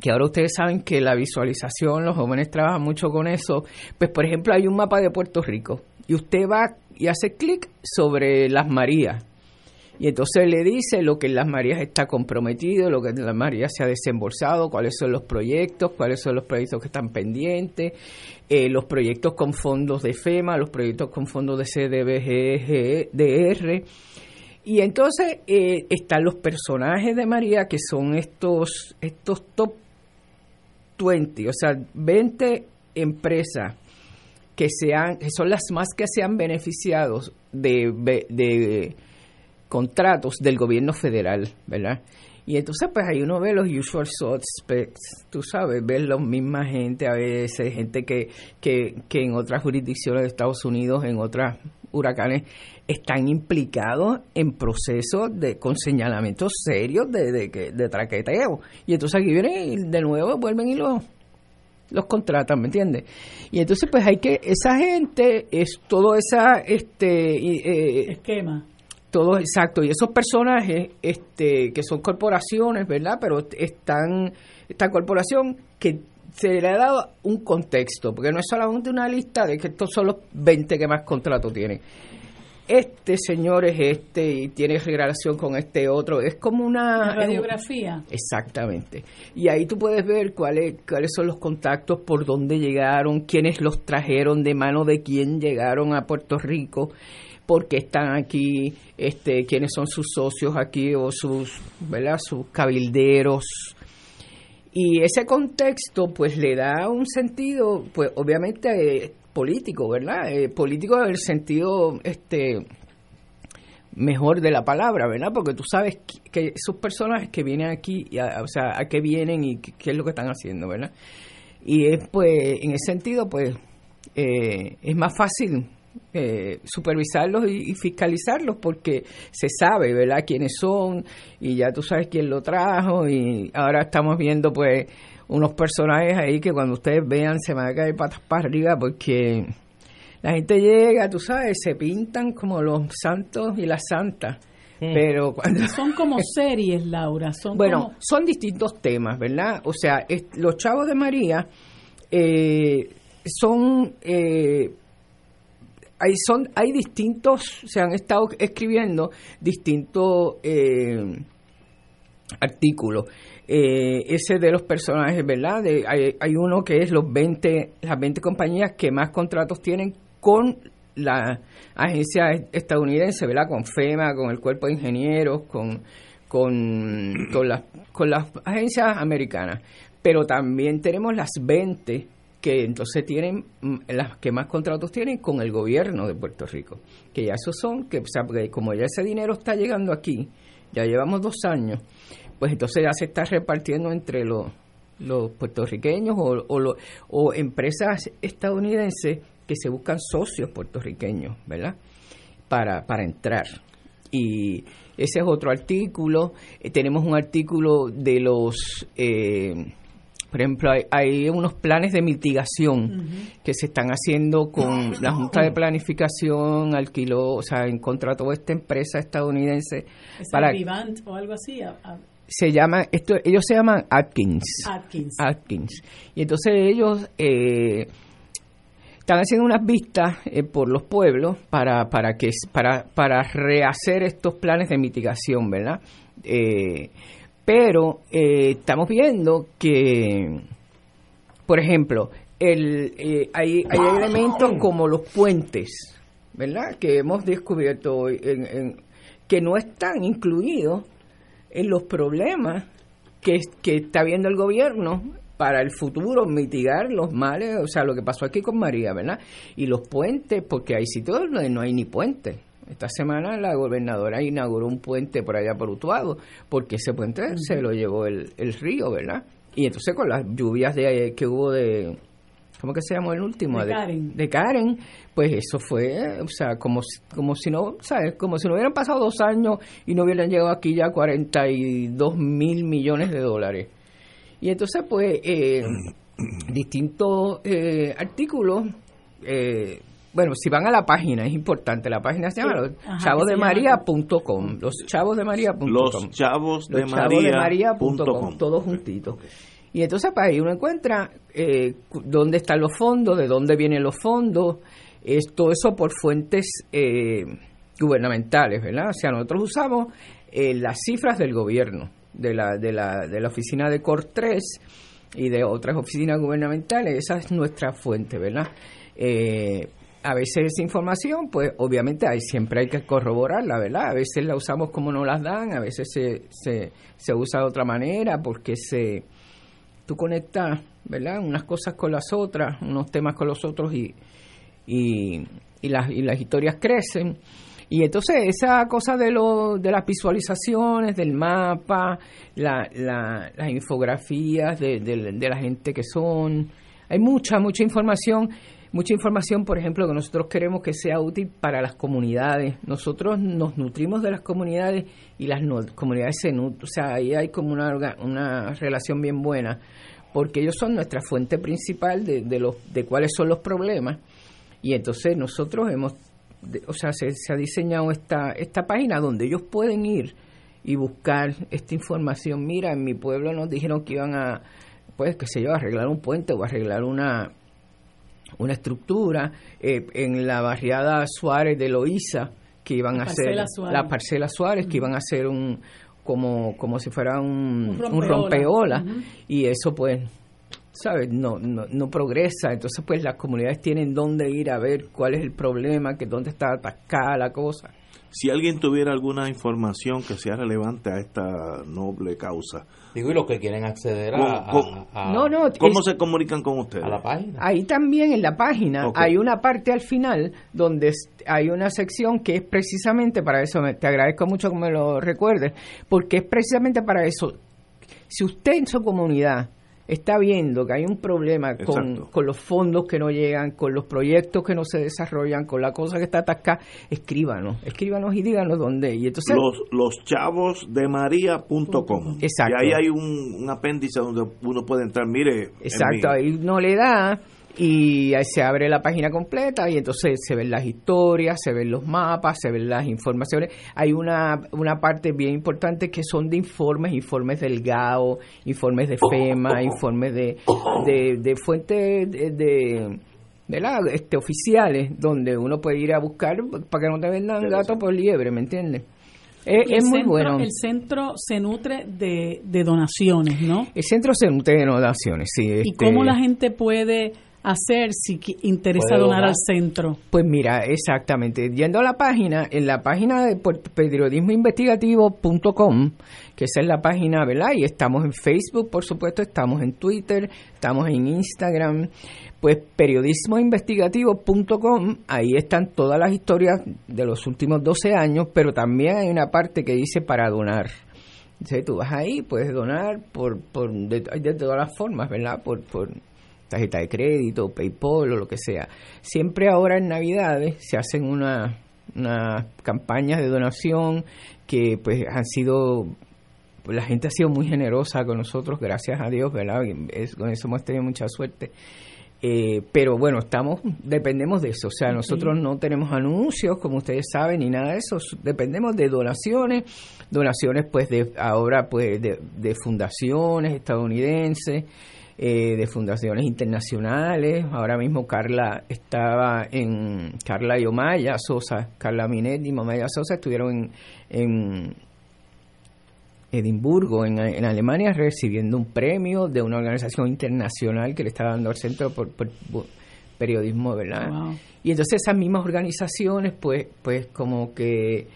que ahora ustedes saben que la visualización, los jóvenes trabajan mucho con eso, pues por ejemplo hay un mapa de Puerto Rico y usted va y hace clic sobre las Marías y entonces le dice lo que en las Marías está comprometido, lo que en las Marías se ha desembolsado, cuáles son los proyectos, cuáles son los proyectos que están pendientes, eh, los proyectos con fondos de FEMA, los proyectos con fondos de CDBGDR. Y entonces eh, están los personajes de María, que son estos, estos top 20, o sea, 20 empresas que, sean, que son las más que se han beneficiado de, de, contratos del gobierno federal, ¿verdad? Y entonces, pues ahí uno ve los usual suspects, tú sabes, ves la misma gente a veces, gente que, que, que en otras jurisdicciones de Estados Unidos, en otras huracanes, están implicados en procesos de con señalamientos serios de, de, que- de traqueteo. Y entonces aquí vienen y de nuevo, vuelven y los, los contratan, ¿me entiendes? Y entonces, pues hay que, esa gente, es todo esa, este, eh, Esquema. todos exacto y esos personajes este que son corporaciones verdad pero están esta corporación que se le ha dado un contexto porque no es solamente una lista de que estos son los 20 que más contrato tienen este señor es este y tiene relación con este otro es como una un- radiografía. Exactamente. Y ahí tú puedes ver cuáles cuáles son los contactos, por dónde llegaron, quiénes los trajeron, de mano de quién llegaron a Puerto Rico, por qué están aquí, este, quiénes son sus socios aquí o sus, ¿verdad? sus cabilderos. Y ese contexto pues le da un sentido, pues obviamente eh, político, ¿verdad? Eh, político en el sentido este mejor de la palabra, ¿verdad? Porque tú sabes que- que esos personajes que vienen aquí, y a- o sea, a qué vienen y qué, es lo que están haciendo, ¿verdad? Y es pues, en ese sentido, pues, eh, es más fácil eh, supervisarlos y, y fiscalizarlos porque se sabe, ¿verdad?, quiénes son y ya tú sabes quién lo trajo y ahora estamos viendo pues unos personajes ahí que cuando ustedes vean se van a caer patas para arriba porque la gente llega, tú sabes, se pintan como los santos y las santas. Pero cuando (laughs) Son como (laughs) series, Laura. Son bueno, como- son distintos temas, ¿verdad? O sea, es- los chavos de María eh, son, eh, hay, son, hay distintos, se han estado escribiendo distintos eh, artículos. Eh, ese de los personajes, ¿verdad? De- hay, hay uno que es los 20, las 20 compañías que más contratos tienen con la agencia estadounidense, ¿verdad? Con FEMA, con el cuerpo de ingenieros, con, con, con, las, con las agencias americanas. Pero también tenemos las 20 que entonces tienen, mm, las que más contratos tienen con el gobierno de Puerto Rico. Que ya esos son, que, como ya ese dinero está llegando aquí, ya llevamos dos años, pues entonces ya se está repartiendo entre los, los puertorriqueños o, o, lo- o empresas estadounidenses que se buscan socios puertorriqueños, ¿verdad? Para, para entrar. Y ese es otro artículo. Eh, tenemos un artículo de los, eh, por ejemplo, hay, hay unos planes de mitigación que se están haciendo con la Junta de Planificación, alquiló, o sea, en contrato esta empresa estadounidense ¿Es para Vivant o algo así? a- a- se llama esto ellos se llaman Atkins. Atkins. Atkins. Y entonces ellos eh, están haciendo unas vistas eh, por los pueblos para para que para para rehacer estos planes de mitigación verdad Eh, pero eh, estamos viendo que por ejemplo el, eh, hay, hay elementos como los puentes verdad que hemos descubierto en- que no están incluidos en los problemas que, que está viendo el gobierno para el futuro, mitigar los males, o sea, lo que pasó aquí con María, ¿verdad? Y los puentes, porque hay sitios donde no hay ni puentes. Esta semana la gobernadora inauguró un puente por allá por Utuado, porque ese puente se lo llevó el, el río, ¿verdad? Y entonces con las lluvias de que hubo de, ¿cómo que se llamó el último? De Karen. de Karen, pues eso fue, o sea, como, si- como si no, ¿sabes? Como si no hubieran pasado dos años y no hubieran llegado aquí ya 42 mil millones de dólares. Y entonces, pues, eh, (clears throat) distintos eh, artículos, eh, bueno, si van a la página, es importante, la página se llama Sí. Ajá, chavosdemaria.com, los chavosdemaria.com. Los chavos de Los chavosdemaria.com, María.com. todos juntitos. Y entonces para ahí uno encuentra eh, dónde están los fondos, de dónde vienen los fondos, es todo eso por fuentes eh, gubernamentales, ¿verdad? O sea, nosotros usamos eh, las cifras del gobierno, de la, de la, de la oficina de COR 3 y de otras oficinas gubernamentales, esa es nuestra fuente, ¿verdad? Eh, a veces esa información, pues obviamente hay, siempre hay que corroborarla, ¿verdad? A veces la usamos como no las dan, a veces se, se, se usa de otra manera porque se tú conectas, ¿verdad? Unas cosas con las otras, unos temas con los otros y, y, y las, y las historias crecen. Y entonces esa cosa de, lo, de las visualizaciones, del mapa, la, la- las infografías de, de- de la gente que son, hay mucha, mucha información, mucha información, por ejemplo, que nosotros queremos que sea útil para las comunidades. Nosotros nos nutrimos de las comunidades y las comunidades se nutren, o sea, ahí hay como una, una relación bien buena, porque ellos son nuestra fuente principal de, de, los, de cuáles son los problemas. Y entonces nosotros hemos, o sea, se, se ha diseñado esta, esta página donde ellos pueden ir y buscar esta información. Mira, en mi pueblo nos dijeron que iban a, pues, qué sé yo, arreglar un puente o arreglar una, una estructura eh, en la barriada Suárez de Loíza que iban La a hacer parcela Suárez. la parcela Suárez que iban a hacer un como como si fuera un, Un un rompeola. y eso pues sabes no, no no progresa. Entonces pues las comunidades tienen dónde ir a ver cuál es el problema que dónde está atascada la cosa Si alguien tuviera alguna información que sea relevante a esta noble causa, Digo, y los que quieren acceder a, ¿Cómo- a- a- No, no, ¿cómo es- se comunican con ustedes? a la página. Ahí también en la página hay una parte al final donde hay una sección que es precisamente para eso. Me- Te agradezco mucho que me lo recuerdes, porque es precisamente para eso. Si usted en su comunidad está viendo que hay un problema con, con los fondos que no llegan, con los proyectos que no se desarrollan, con la cosa que está atascada, escríbanos, escríbanos y díganos dónde. Y entonces, los, los chavos de maría.com. Exacto. Y ahí hay un, un apéndice donde uno puede entrar, mire. Exacto, ahí no le da y ahí se abre la página completa y entonces se ven las historias, se ven los mapas, se ven las informaciones. Hay una, una parte bien importante que son de informes, informes del GAO, informes de FEMA, informes de, de, de fuentes de... de ¿verdad? Este, oficiales donde uno puede ir a buscar para que no te vendan gato por liebre, ¿me entiendes? Es, muy centro- bueno. El centro se nutre de, de donaciones, ¿no? El centro se nutre de donaciones, sí. ¿Y este- cómo la gente puede hacer si interesa donar donar. al centro? Pues mira, exactamente. Yendo a la página, en la página de periodismoinvestigativo.com, que esa es la página, ¿verdad? Y estamos en Facebook, por supuesto, estamos en Twitter, estamos en Instagram. Pues periodismoinvestigativo.com, ahí están todas las historias de los últimos 12 años, pero también hay una parte que dice para donar. Entonces tú vas ahí, puedes donar por, por de, de todas las formas, ¿verdad? Por, por tarjeta de crédito, PayPal o lo que sea. Siempre ahora en Navidades se hacen una- unas campañas de donación que pues han sido pues, la gente ha sido muy generosa con nosotros, gracias a Dios, ¿verdad? Es- con eso hemos tenido mucha suerte. Eh, pero bueno, estamos, dependemos de eso. O sea, nosotros no tenemos anuncios, como ustedes saben, ni nada de eso. Dependemos de donaciones, donaciones pues de ahora pues de, de fundaciones estadounidenses, eh, de fundaciones internacionales. Ahora mismo Carla estaba en, Carla y Omaya Sosa, Carla Minet y Omaya Sosa estuvieron en, en Edimburgo, en, en Alemania, recibiendo un premio de una organización internacional que le está dando al Centro por, por- por Periodismo, ¿verdad? Wow. Y entonces esas mismas organizaciones, pues, pues como que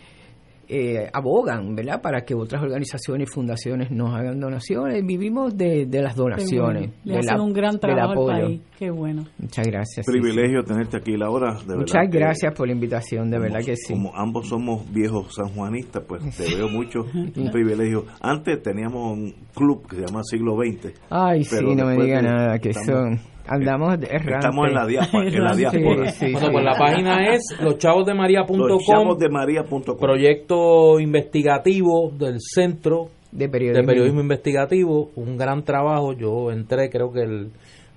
eh, abogan, ¿verdad? Para que otras organizaciones y fundaciones nos hagan donaciones. Vivimos de, de las donaciones. bueno. Le del hacen ap- un gran trabajo al apoyo. país. Qué bueno. Muchas gracias. sí, privilegio tenerte aquí, Laura. De sí. verdad Muchas que gracias por la invitación, de como- verdad que sí. Como ambos somos viejos sanjuanistas, pues te veo mucho (laughs) un privilegio. Antes teníamos un club que se llama Siglo XX. Ay, sí, no me diga de- nada, que estamos- son... Andamos. Estamos en la diáspora. En la (laughs) diáspora. Sí, sí, Bueno, sí. pues la página es loschavosdemaria.com. Los chavos de María.com. Proyecto investigativo del Centro de Periodismo. de Periodismo Investigativo. Un gran trabajo. Yo entré, creo que el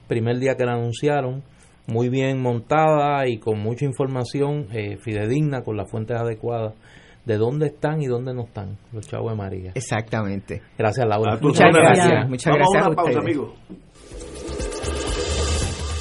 primer día que la anunciaron. Muy bien montada y con mucha información eh, fidedigna, con las fuentes adecuadas de dónde están y dónde no están los chavos de María. Exactamente. Gracias, Laura. A tus Muchas órdenes. gracias, muchas Vamos gracias a a una pausa, ustedes. amigos.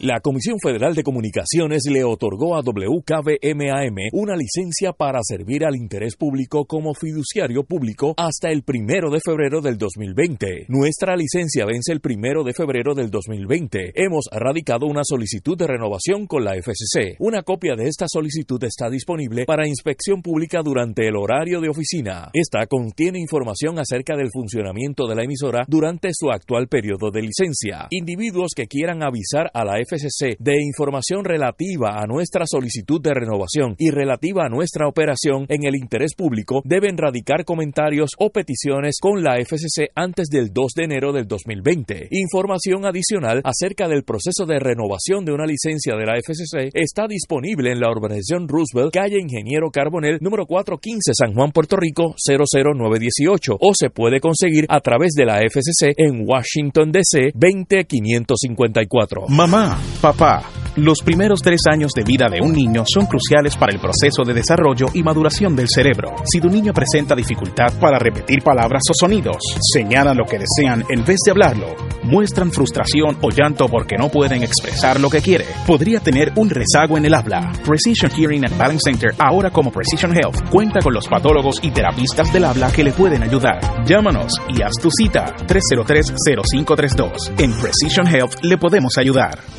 La Comisión Federal de Comunicaciones le otorgó a WKBMAM una licencia para servir al interés público como fiduciario público hasta el primero de febrero del 2020. Nuestra licencia vence el primero de febrero del 2020. Hemos radicado una solicitud de renovación con la FCC. Una copia de esta solicitud está disponible para inspección pública durante el horario de oficina. Esta contiene información acerca del funcionamiento de la emisora durante su actual periodo de licencia. Individuos que quieran avisar a la FCC de información relativa a nuestra solicitud de renovación y relativa a nuestra operación en el interés público deben radicar comentarios o peticiones con la FCC antes del 2 de enero del 2020. Información adicional acerca del proceso de renovación de una licencia de la FCC está disponible en la urbanización Roosevelt, calle Ingeniero Carbonel, número 415, San Juan, Puerto Rico, 00918, o se puede conseguir a través de la FCC en Washington, D.C., 20554. Mamá, papá, los primeros tres años de vida de un niño son cruciales para el proceso de desarrollo y maduración del cerebro. Si tu niño presenta dificultad para repetir palabras o sonidos, señalan lo que desean en vez de hablarlo, muestran frustración o llanto porque no pueden expresar lo que quiere, podría tener un rezago en el habla. Precision Hearing and Balance Center, ahora como Precision Health, cuenta con los patólogos y terapistas del habla que le pueden ayudar. Llámanos y haz tu cita 303-0532. En Precision Health le podemos ayudar.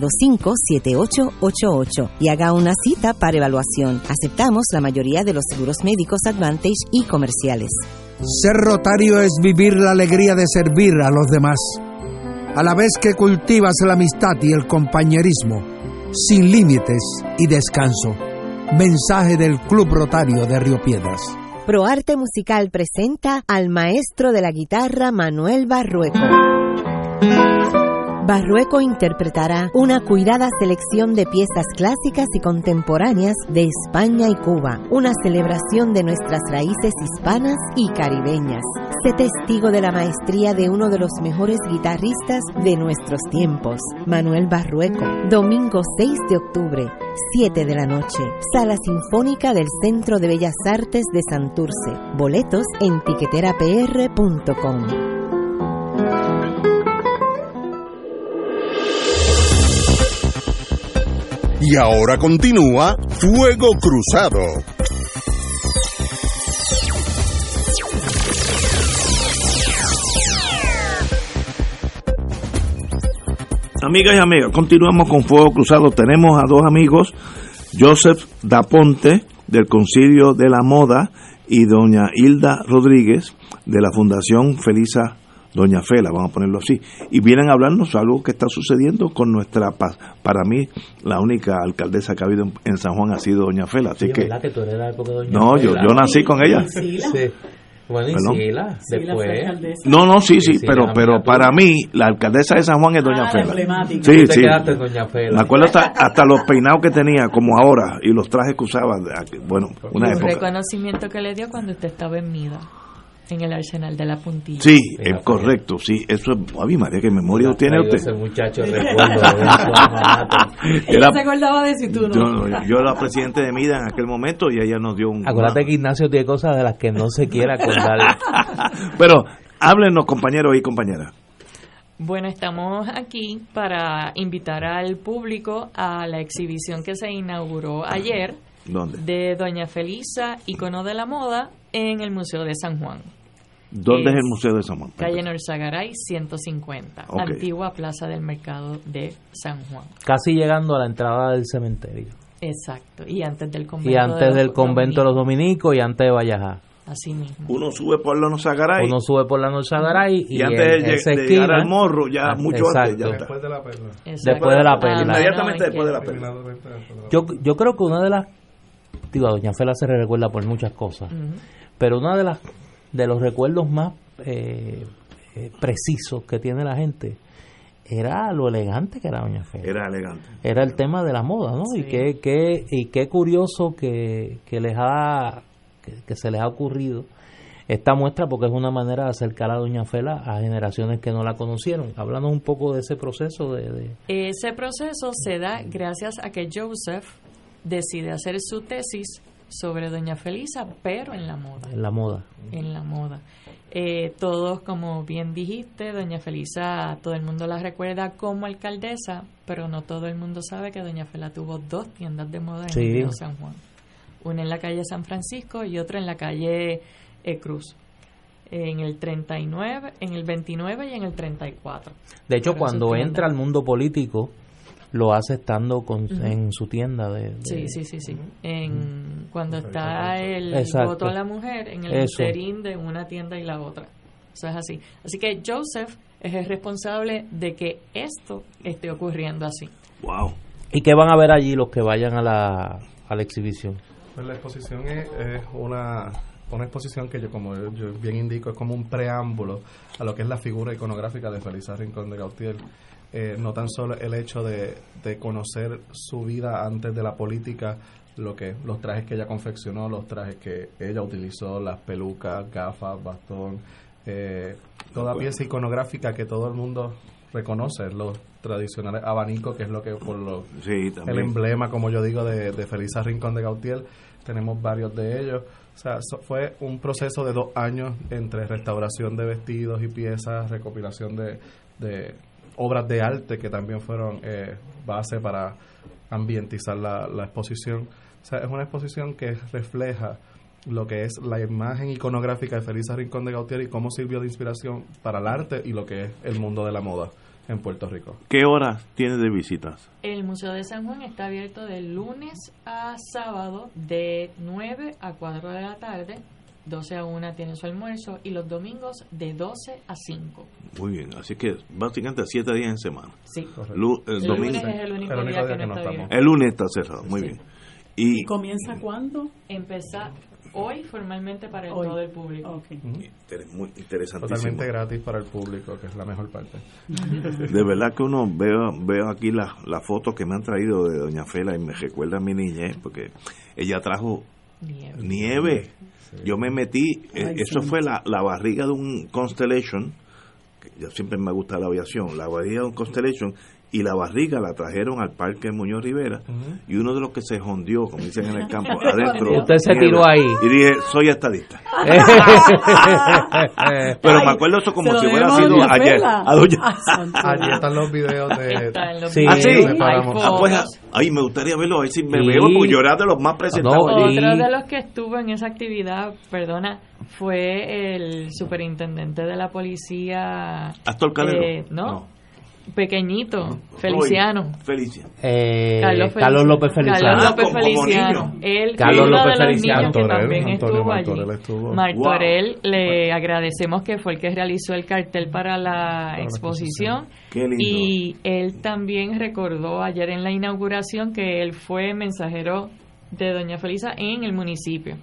725-7888 y haga una cita para evaluación. Aceptamos la mayoría de los seguros médicos Advantage y comerciales. Ser rotario es vivir la alegría de servir a los demás, a la vez que cultivas la amistad y el compañerismo, sin límites y descanso. Mensaje del Club Rotario de Río Piedras. ProArte Musical presenta al maestro de la guitarra Manuel Barrueco. Barrueco interpretará una cuidada selección de piezas clásicas y contemporáneas de España y Cuba, una celebración de nuestras raíces hispanas y caribeñas. Sé testigo de la maestría de uno de los mejores guitarristas de nuestros tiempos, Manuel Barrueco, domingo 6 de octubre, 7 de la noche, Sala Sinfónica del Centro de Bellas Artes de Santurce. Boletos en tiqueterapr.com. Y ahora continúa Fuego Cruzado. Amigas y amigos, continuamos con Fuego Cruzado. Tenemos a dos amigos, Joseph Daponte, del Concilio de la Moda, y doña Hilda Rodríguez, de la Fundación Felisa Doña Fela, vamos a ponerlo así, y vienen a hablarnos algo que está sucediendo con nuestra paz. Para mí, la única alcaldesa que ha habido en, San Juan ha sido Doña Fela, así Sí, que... ¿verdad que tú eres la época de Doña No, yo, Fela? yo nací con ella. Sí. Bueno, y. Sila, después. No, no, sí, sí, Sí, pero pero para mí la alcaldesa de San Juan es Doña Ah, la Fela. Sí, sí. quedaste Doña Fela. Me acuerdo hasta, hasta los peinados que tenía como ahora y los trajes que usaba, bueno, una un época. reconocimiento que le dio cuando usted estaba en Mida, en el arsenal de la puntilla. Sí, es correcto, sí, eso es, ay María, qué memoria tiene usted. ese muchacho. (laughs) Era- Ella se acordaba de y tú no. yo, yo era presidente de MIDA en aquel momento y ella nos dio un... Acuérdate que Ignacio tiene cosas de las que no se quiere acordar. (laughs) Pero háblenos compañeros y compañeras. Bueno, estamos aquí para invitar al público a la exhibición que se inauguró ayer ¿Dónde? de Doña Felisa, icono de la moda, en el Museo de San Juan. ¿Dónde es, Es el Museo de San Juan? Calle Norzagaray 150, Ok. antigua plaza del mercado de San Juan. Casi llegando a la entrada del cementerio. Exacto, y antes del convento. Y de antes los del convento de los dominicos y antes de Vallajá. Así mismo. Uno sube por la Nosagaray. Uno sube por la Norzagaray y, Y antes en de, de llegar esquina- al morro, ya Ah, mucho antes, ya exacto. está. Después de la perla. Después de la perla. Inmediatamente después de la perla. Yo, yo creo que una de las digo, a Doña Fela se le recuerda por muchas cosas, pero una de las de los recuerdos más eh, eh, precisos que tiene la gente era lo elegante que era Doña Fela. Era elegante. Era el tema de la moda, ¿no? Y qué, qué, y qué curioso que, que les ha que, que se les ha ocurrido esta muestra porque es una manera de acercar a Doña Fela a generaciones que no la conocieron. Háblanos un poco de ese proceso de, de- Ese proceso se da gracias a que Joseph decide hacer su tesis sobre Doña Felisa, pero en la moda. en la moda. En la moda. Eh, todos, como bien dijiste, Doña Felisa, todo el mundo la recuerda como alcaldesa, pero no todo el mundo sabe que Doña Fela tuvo dos tiendas de moda en Sí. el río San Juan. Una en la calle San Francisco y otra en la calle eh, Cruz. En el 39, en el 29 y en el 34. De hecho, cuando entra al mundo político, lo hace estando con, en su tienda de... de- Sí, sí, sí, sí. En, cuando está el Exacto. voto a la mujer, en el Eso. interín de una tienda y la otra. Eso es así. Así que Joseph es el responsable de que esto esté ocurriendo así. Wow. ¿Y qué van a ver allí los que vayan a la, a la exhibición? Pues la exposición es, es una, una exposición que yo, como yo, yo bien indico, es como un preámbulo a lo que es la figura iconográfica de Felisa Rincón de Gautier. Eh, no tan solo el hecho de, de conocer su vida antes de la política, lo que los trajes que ella confeccionó, los trajes que ella utilizó, las pelucas, gafas, bastón, eh, toda pieza iconográfica que todo el mundo reconoce los tradicionales abanicos, que es lo que por lo, Sí, el emblema, como yo digo, de, de Felisa Rincón de Gautier. Tenemos varios de ellos. O sea, so- fue un proceso de dos años entre restauración de vestidos y piezas, recopilación de, de obras de arte que también fueron eh, base para ambientizar la, la exposición. O sea, es una exposición que refleja lo que es la imagen iconográfica de Felisa Rincón de Gautier y cómo sirvió de inspiración para el arte y lo que es el mundo de la moda en Puerto Rico. ¿Qué horas tiene de visitas? El Museo de San Juan está abierto de lunes a sábado de 9 a 4 de la tarde, 12 a 1 tiene su almuerzo y los domingos de 12 a 5. Muy bien, así que básicamente siete días en semana. Sí. Lu- el, El domingo. lunes es el único El único día que día que no está. El lunes está cerrado, muy bien. Y ¿Y comienza cuándo? Empezar hoy formalmente para el- Hoy. todo el público. inter- muy interesantísimo. Totalmente gratis para el público, que es la mejor parte. (laughs) De verdad que uno veo, veo aquí las las fotos que me han traído de Doña Fela y me recuerda a mi niñez, porque ella trajo nieve. Yo me metí, eh, Ay, eso sí. fue la, la barriga de un Constellation, que yo siempre me gusta la aviación, la barriga de un Constellation, y la barriga la trajeron al Parque Muñoz Rivera, y uno de los que se jondió, como dicen en el campo, (laughs) adentro. Usted se tiró ahí. Y dije, soy estadista. (laughs) (laughs) Pero me acuerdo eso como si hubiera sido ayer. A Doña- Allí están los videos de... Están los ¿Ah, sí? donde paramos. Ah, pues, ay, me gustaría verlo, a ver si me Sí. veo, porque yo era de los más presentados. Otro de los que estuvo en esa actividad, perdona, fue el superintendente de la policía. Astor Calero. eh, no, pequeñito, Feliciano. Feliciano. Eh, Carlos, Carlos López Feliciano. Carlos Ah, López Feliciano. Él Carlos uno López Feliciano. que también Antonio estuvo Martorell allí. estuvo. Martorell, le agradecemos que fue el que realizó el cartel para la la exposición. Qué lindo. Y él también recordó ayer en la inauguración que él fue mensajero de Doña Felisa en el municipio.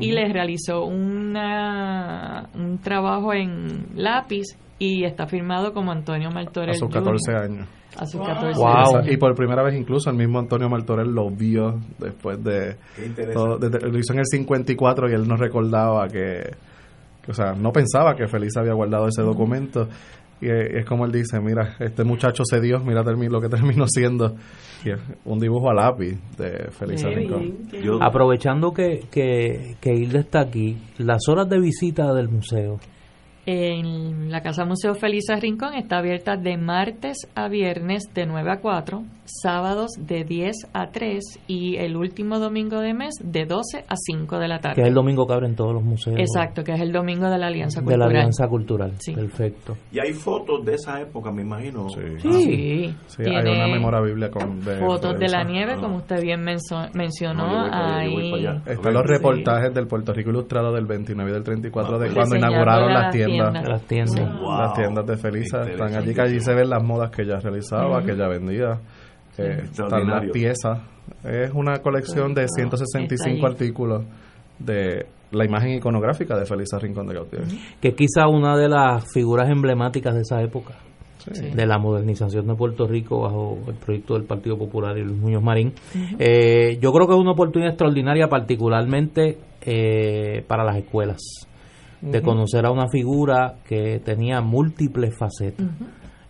Y Ujú. le realizó una, un trabajo en lápiz y está firmado como Antonio Martorell. A sus Jr. 14 años. A sus 14 Wow. años. Y por primera vez incluso el mismo Antonio Martorell lo vio después de... Qué interesante. todo- desde- lo hizo en el 54 y él no recordaba que, que, O sea, no pensaba que Feliz había guardado ese documento. Y es, es como él dice, mira, este muchacho se dio, mira lo que (laughs) terminó siendo. Y es un dibujo a lápiz de Feliz Rincón. Aprovechando que, que, que Hilda está aquí, las horas de visita del museo. En la Casa Museo Felisa Rincón está abierta de martes a viernes de 9 a 4, sábados de 10 a 3 y el último domingo de mes de 12 a 5 de la tarde. Que es el domingo que abren todos los museos. Exacto, que es el domingo de la Alianza De Cultural. la Alianza Cultural. Perfecto. Y hay fotos de esa época, me imagino. Sí. Sí, Sí, tiene hay una memorabilia con de fotos de la nieve, como usted bien menso- mencionó. Ahí-. Están los Sí. reportajes del Puerto Rico Ilustrado del 29 y del 24 de cuando Reseñando inauguraron las tiendas. Tiendas. Las tiendas. Sí, Wow. Las tiendas de Felisa. Están allí que allí se ven las modas que ella realizaba, que ella vendía. Eh, están las piezas. Es una colección de 165 Está ahí. artículos de la imagen iconográfica de Felisa Rincón de Gautier. Que quizá una de las figuras emblemáticas de esa época. Sí. De la modernización de Puerto Rico bajo el proyecto del Partido Popular y Luis Muñoz Marín. Eh, yo creo que es una oportunidad extraordinaria, particularmente eh, para las escuelas, de conocer a una figura que tenía múltiples facetas,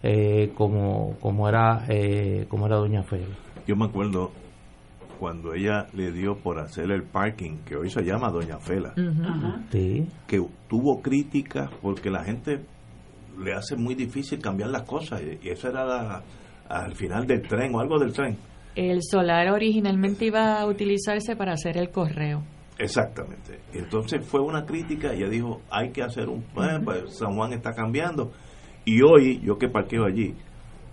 eh, como, como, era, eh, como era Doña Fela. Yo me acuerdo cuando ella le dio por hacer el parking, que hoy se llama Doña Fela, Sí. que tuvo críticas porque la gente le hace muy difícil cambiar las cosas. Y y eso era la- al final del tren o algo del tren. El solar originalmente iba a utilizarse para hacer el correo. Exactamente. Entonces fue una crítica, ella dijo, hay que hacer un... eh, pues, San Juan está cambiando. Y hoy, yo que parqueo allí,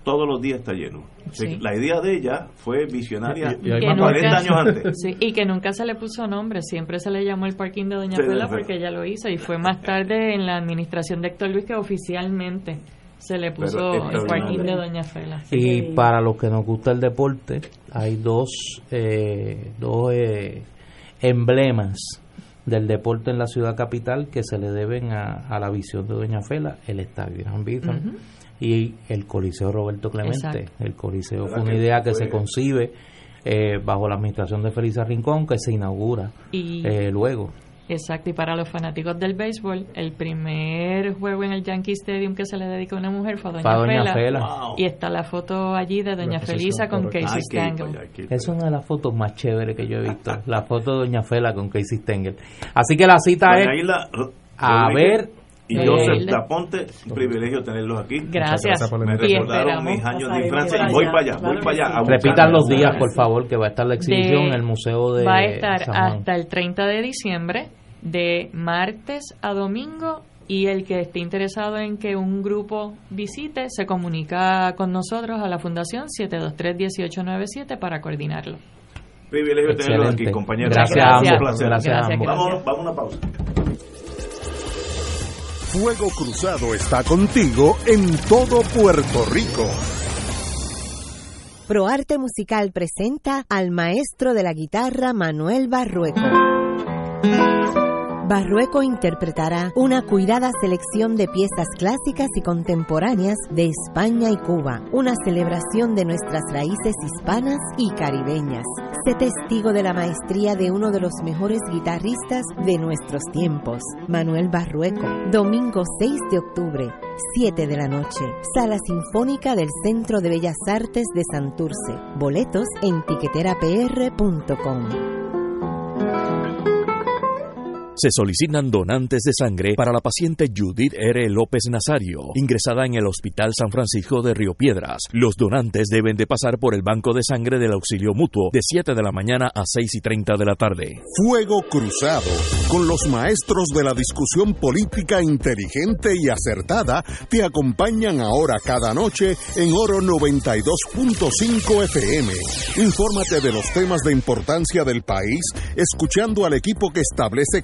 todos los días está lleno. Sí. La idea de ella fue visionaria Que 40 años antes. (laughs) Sí, y que nunca se le puso nombre, siempre se le llamó el parking de Doña sí. porque ella lo hizo y fue más tarde en la administración de Héctor Luis que oficialmente se le puso el parking de Doña Fela. Y para los que nos gusta el deporte, hay dos, eh, dos eh, emblemas del deporte en la ciudad capital que se le deben a, a la visión de Doña Fela, el Estadio Irán Bithorn y el Coliseo Roberto Clemente. Exacto. El Coliseo fue ¿Verdad una que idea que se concibe eh, bajo la administración de Felisa Rincón, que se inaugura Y- eh, luego. Exacto, y para los fanáticos del béisbol, el primer juego en el Yankee Stadium que se le dedica a una mujer fue a Doña, Fela. Fela. Y está la foto allí de Doña Felisa con Casey Stengel. Es una de las fotos más chéveres que yo he visto. La foto de Doña Fela con Casey Stengel. Así que la cita Doña es Isla, a ver. Y eh, Joseph Daponte, un privilegio tenerlos aquí. Gracias. Me Y recordaron mis años de por y voy allá. para allá, voy Claro para allá. sí. Repitan los días, por favor, que va a estar la exhibición De- en el Museo de va a estar San Juan. hasta el 30 de diciembre, de martes a domingo. Y el que esté interesado en que un grupo visite se comunica con nosotros a la Fundación 723-1897 para coordinarlo. Privilegio tenerlos aquí, compañeros. Gracias a ambos. Un placer. Gracias a ambos. Vamos, vamos a una pausa. Fuego Cruzado está contigo en todo Puerto Rico. ProArte Musical presenta al maestro de la guitarra Manuel Barrueco. Barrueco interpretará una cuidada selección de piezas clásicas y contemporáneas de España y Cuba, una celebración de nuestras raíces hispanas y caribeñas. Sé testigo de la maestría de uno de los mejores guitarristas de nuestros tiempos, Manuel Barrueco. Domingo 6 de octubre, 7 de la noche, Sala Sinfónica del Centro de Bellas Artes de Santurce. Boletos en tiqueterapr.com. Se solicitan donantes de sangre para la paciente Judith R. López Nazario, ingresada en el Hospital San Francisco de Río Piedras. Los donantes deben de pasar por el banco de sangre del auxilio mutuo de 7 de la mañana a 6 y 30 de la tarde. Fuego Cruzado, con los maestros de la discusión política inteligente y acertada, te acompañan ahora cada noche en Oro 92.5 FM. Infórmate de los temas de importancia del país, escuchando al equipo que establece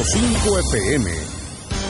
92.5 FM.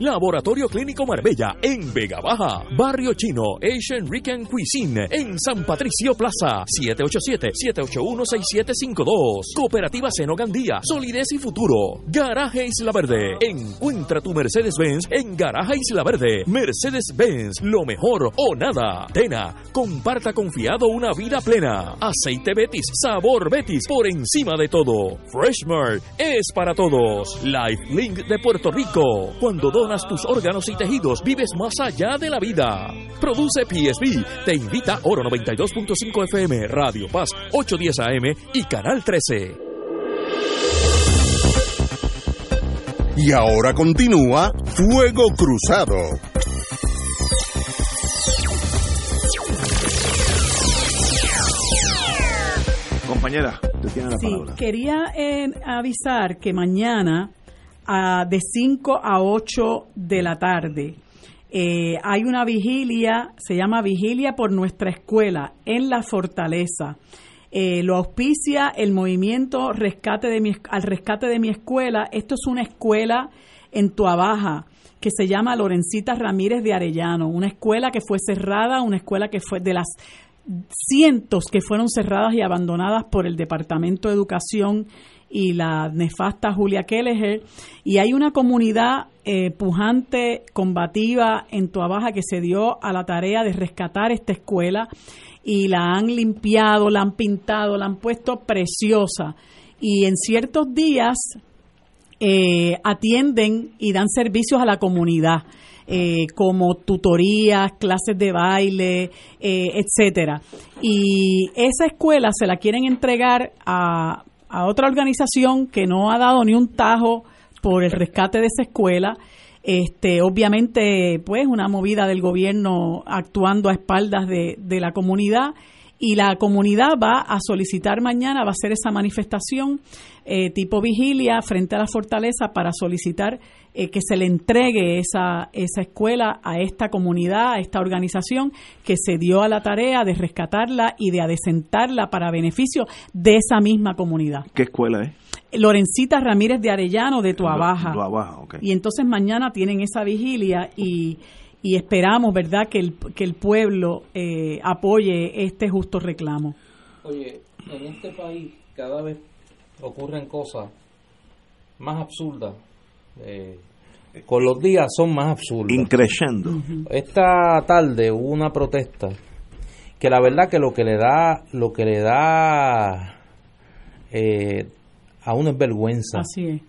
Laboratorio Clínico Marbella en Vega Baja, Barrio Chino Asian Rican Cuisine en San Patricio Plaza, 787-781-6752, Cooperativa Seno Gandía, Solidez y Futuro, Garaje Isla Verde, encuentra tu Mercedes-Benz en Garaje Isla Verde, Mercedes-Benz, lo mejor o nada, Tena, comparta confiado una vida plena, Aceite Betis, sabor Betis, por encima de todo, Freshmart es para todos, Lifelink de Puerto Rico, cuando donas tus órganos y tejidos, vives más allá de la vida. Produce PSB. Te invita Oro 92.5 FM, Radio Paz 810 AM y Canal 13. Y ahora continúa Fuego Cruzado. Compañera, usted tiene la Sí, palabra. quería eh, avisar que mañana de 5 a 8 de la tarde eh, hay una vigilia, se llama Vigilia por nuestra escuela en la Fortaleza. Eh, lo auspicia el movimiento rescate de mi, al rescate de mi escuela. Esto es una escuela en Tuabaja que se llama Lorencita Ramírez de Arellano, una escuela que fue cerrada, una escuela que fue de las cientos que fueron cerradas y abandonadas por el Departamento de Educación y la nefasta Julia Kelleher. Y hay una comunidad eh, pujante, combativa en Tuabaja que se dio a la tarea de rescatar esta escuela y la han limpiado, la han pintado, la han puesto preciosa. Y en ciertos días eh, atienden y dan servicios a la comunidad. eh, como tutorías, clases de baile, eh, etcétera. Y esa escuela se la quieren entregar a, a otra organización que no ha dado ni un tajo por el rescate de esa escuela. Este, obviamente, pues, una movida del gobierno actuando a espaldas de, de la comunidad y la comunidad va a solicitar mañana, va a hacer esa manifestación eh, tipo vigilia frente a la fortaleza para solicitar eh, que se le entregue esa, esa escuela a esta comunidad, a esta organización que se dio a la tarea de rescatarla y de adecentarla para beneficio de esa misma comunidad. ¿Qué escuela es? Lorencita Ramírez de Arellano de Tuabaja. Tuabaja, ok. Y entonces mañana tienen esa vigilia y, y esperamos, ¿verdad?, que el, que el pueblo eh, apoye este justo reclamo. Oye, en este país cada vez ocurren cosas más absurdas. eh, con los días son más absurdas. Increciendo. Esta tarde hubo una protesta que la verdad que lo que le da, lo que le da eh, a uno es vergüenza. Así es.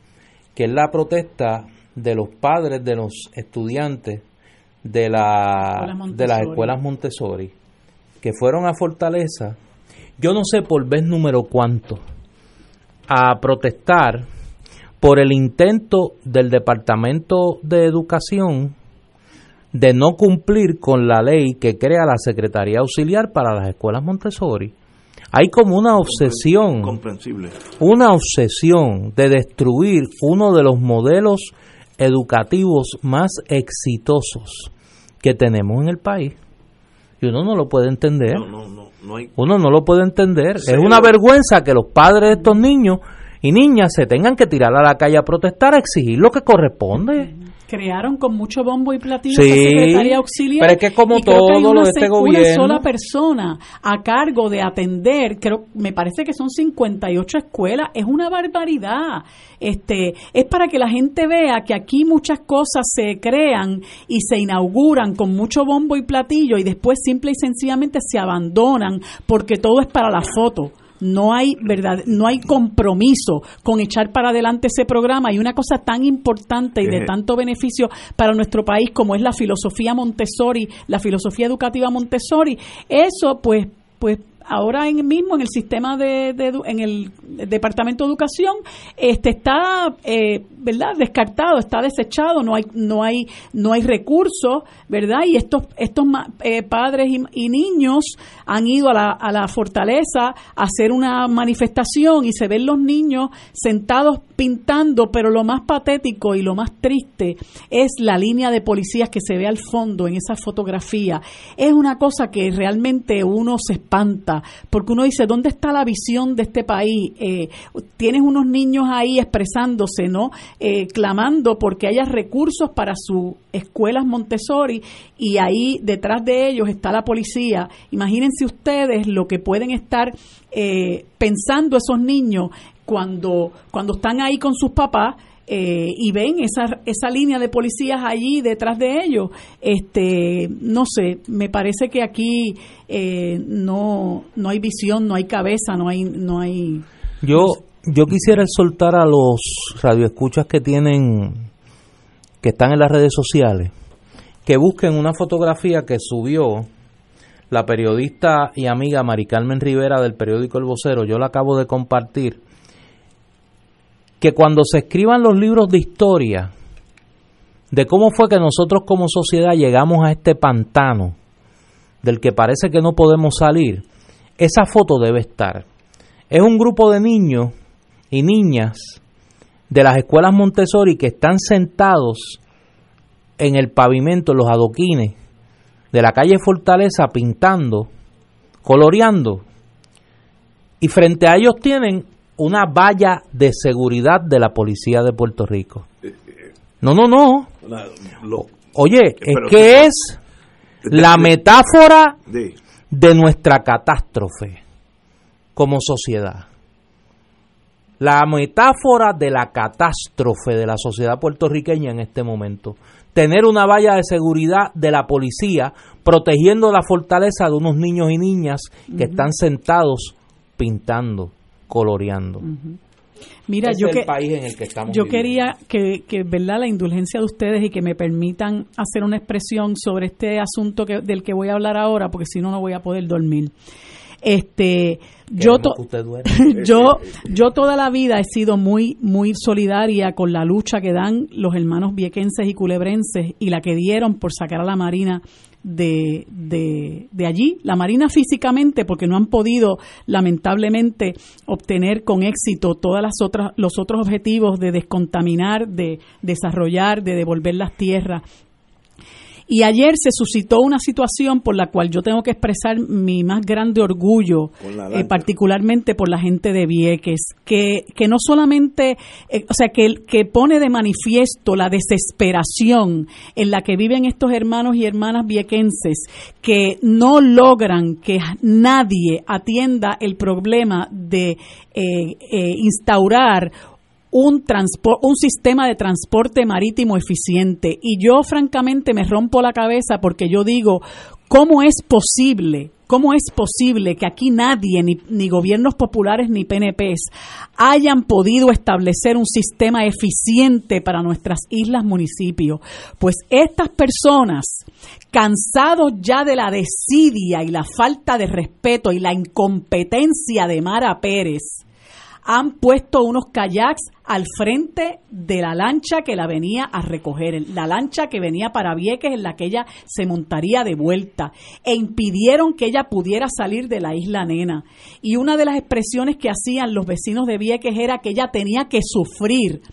que es la protesta de los padres de los estudiantes de, la, de las escuelas Montessori, que fueron a Fortaleza, yo no sé por vez número cuánto, a protestar por el intento del Departamento de Educación de no cumplir con la ley que crea la Secretaría Auxiliar para las escuelas Montessori. Hay como una obsesión Comprensible. una obsesión de destruir uno de los modelos educativos más exitosos que tenemos en el país. Y uno no lo puede entender. No, no, no, no hay. Uno no lo puede entender. Es una vergüenza que los padres de estos niños y niñas se tengan que tirar a la calle a protestar, a exigir lo que corresponde. Crearon con mucho bombo y platillo Sí, esa Secretaría Auxiliar. pero es que como y creo que hay todo lo una de este Una gobierno- sola persona a cargo de atender, creo, me parece que son 58 escuelas, es una barbaridad. Este, es para que la gente vea que aquí muchas cosas se crean y se inauguran con mucho bombo y platillo y después simple y sencillamente se abandonan porque todo es para la foto. No hay verdad, no hay compromiso con echar para adelante ese programa. Y una cosa tan importante y de tanto beneficio para nuestro país como es la filosofía Montessori, la filosofía educativa Montessori, eso pues pues ahora en mismo en el sistema de, en el departamento de educación este está eh, verdad descartado está desechado no hay no hay no hay recursos verdad y estos estos eh, padres y, y niños han ido a la, a la fortaleza a hacer una manifestación y se ven los niños sentados pintando pero lo más patético y lo más triste es la línea de policías que se ve al fondo en esa fotografía. Es una cosa que realmente uno se espanta porque uno dice dónde está la visión de este país Eh, tienes unos niños ahí expresándose no eh, clamando porque haya recursos para sus escuelas Montessori y ahí detrás de ellos está la policía. Imagínense ustedes lo que pueden estar eh, pensando esos niños cuando, cuando están ahí con sus papás eh, y ven esa, esa línea de policías allí detrás de ellos, este, no sé, me parece que aquí eh, no, no hay visión, no hay cabeza, no hay, no hay. Yo, yo quisiera soltar a los radioescuchas que tienen, que están en las redes sociales, que busquen una fotografía que subió la periodista y amiga Mari Carmen Rivera del periódico El Vocero. Yo la acabo de compartir que cuando se escriban los libros de historia de cómo fue que nosotros como sociedad llegamos a este pantano del que parece que no podemos salir, esa foto debe estar. Es un grupo de niños y niñas de las escuelas Montessori que están sentados en el pavimento, en los adoquines de la calle Fortaleza pintando, coloreando. Y frente a ellos tienen una valla de seguridad de la policía de Puerto Rico. No, no, no. Oye, es que es la metáfora de nuestra catástrofe como sociedad. La metáfora de la catástrofe de la sociedad puertorriqueña en este momento. Tener una valla de seguridad de la policía protegiendo la fortaleza de unos niños y niñas que están sentados pintando coloreando. Mira, yo, que, país en el que estamos yo quería que, que, ¿verdad? la indulgencia de ustedes y que me permitan hacer una expresión sobre este asunto que, del que voy a hablar ahora, porque si no, no voy a poder dormir. Este, yo, (laughs) yo, yo toda la vida he sido muy, muy solidaria con la lucha que dan los hermanos viequenses y culebrenses y la que dieron por sacar a la Marina de, de, allí, la Marina físicamente, porque no han podido lamentablemente obtener con éxito todas las otras los otros objetivos de descontaminar, de desarrollar, de devolver las tierras y ayer se suscitó una situación por la cual yo tengo que expresar mi más grande orgullo, eh, particularmente por la gente de Vieques, que, que no solamente, eh, o sea, que, que pone de manifiesto la desesperación en la que viven estos hermanos y hermanas viequenses, que no logran que nadie atienda el problema de eh, instaurar un, un sistema de transporte marítimo eficiente. Y yo francamente me rompo la cabeza porque yo digo, ¿cómo es posible? ¿Cómo es posible que aquí nadie, ni, ni, gobiernos populares ni PNPs, hayan podido establecer un sistema eficiente para nuestras islas, municipios? Pues estas personas, cansados ya de la desidia y la falta de respeto y la incompetencia de Mara Pérez, han puesto unos kayaks al frente de la lancha que la venía a recoger, la lancha que venía para Vieques en la que ella se montaría de vuelta, e impidieron que ella pudiera salir de la isla Nena. Y una de las expresiones que hacían los vecinos de Vieques era que ella tenía que sufrir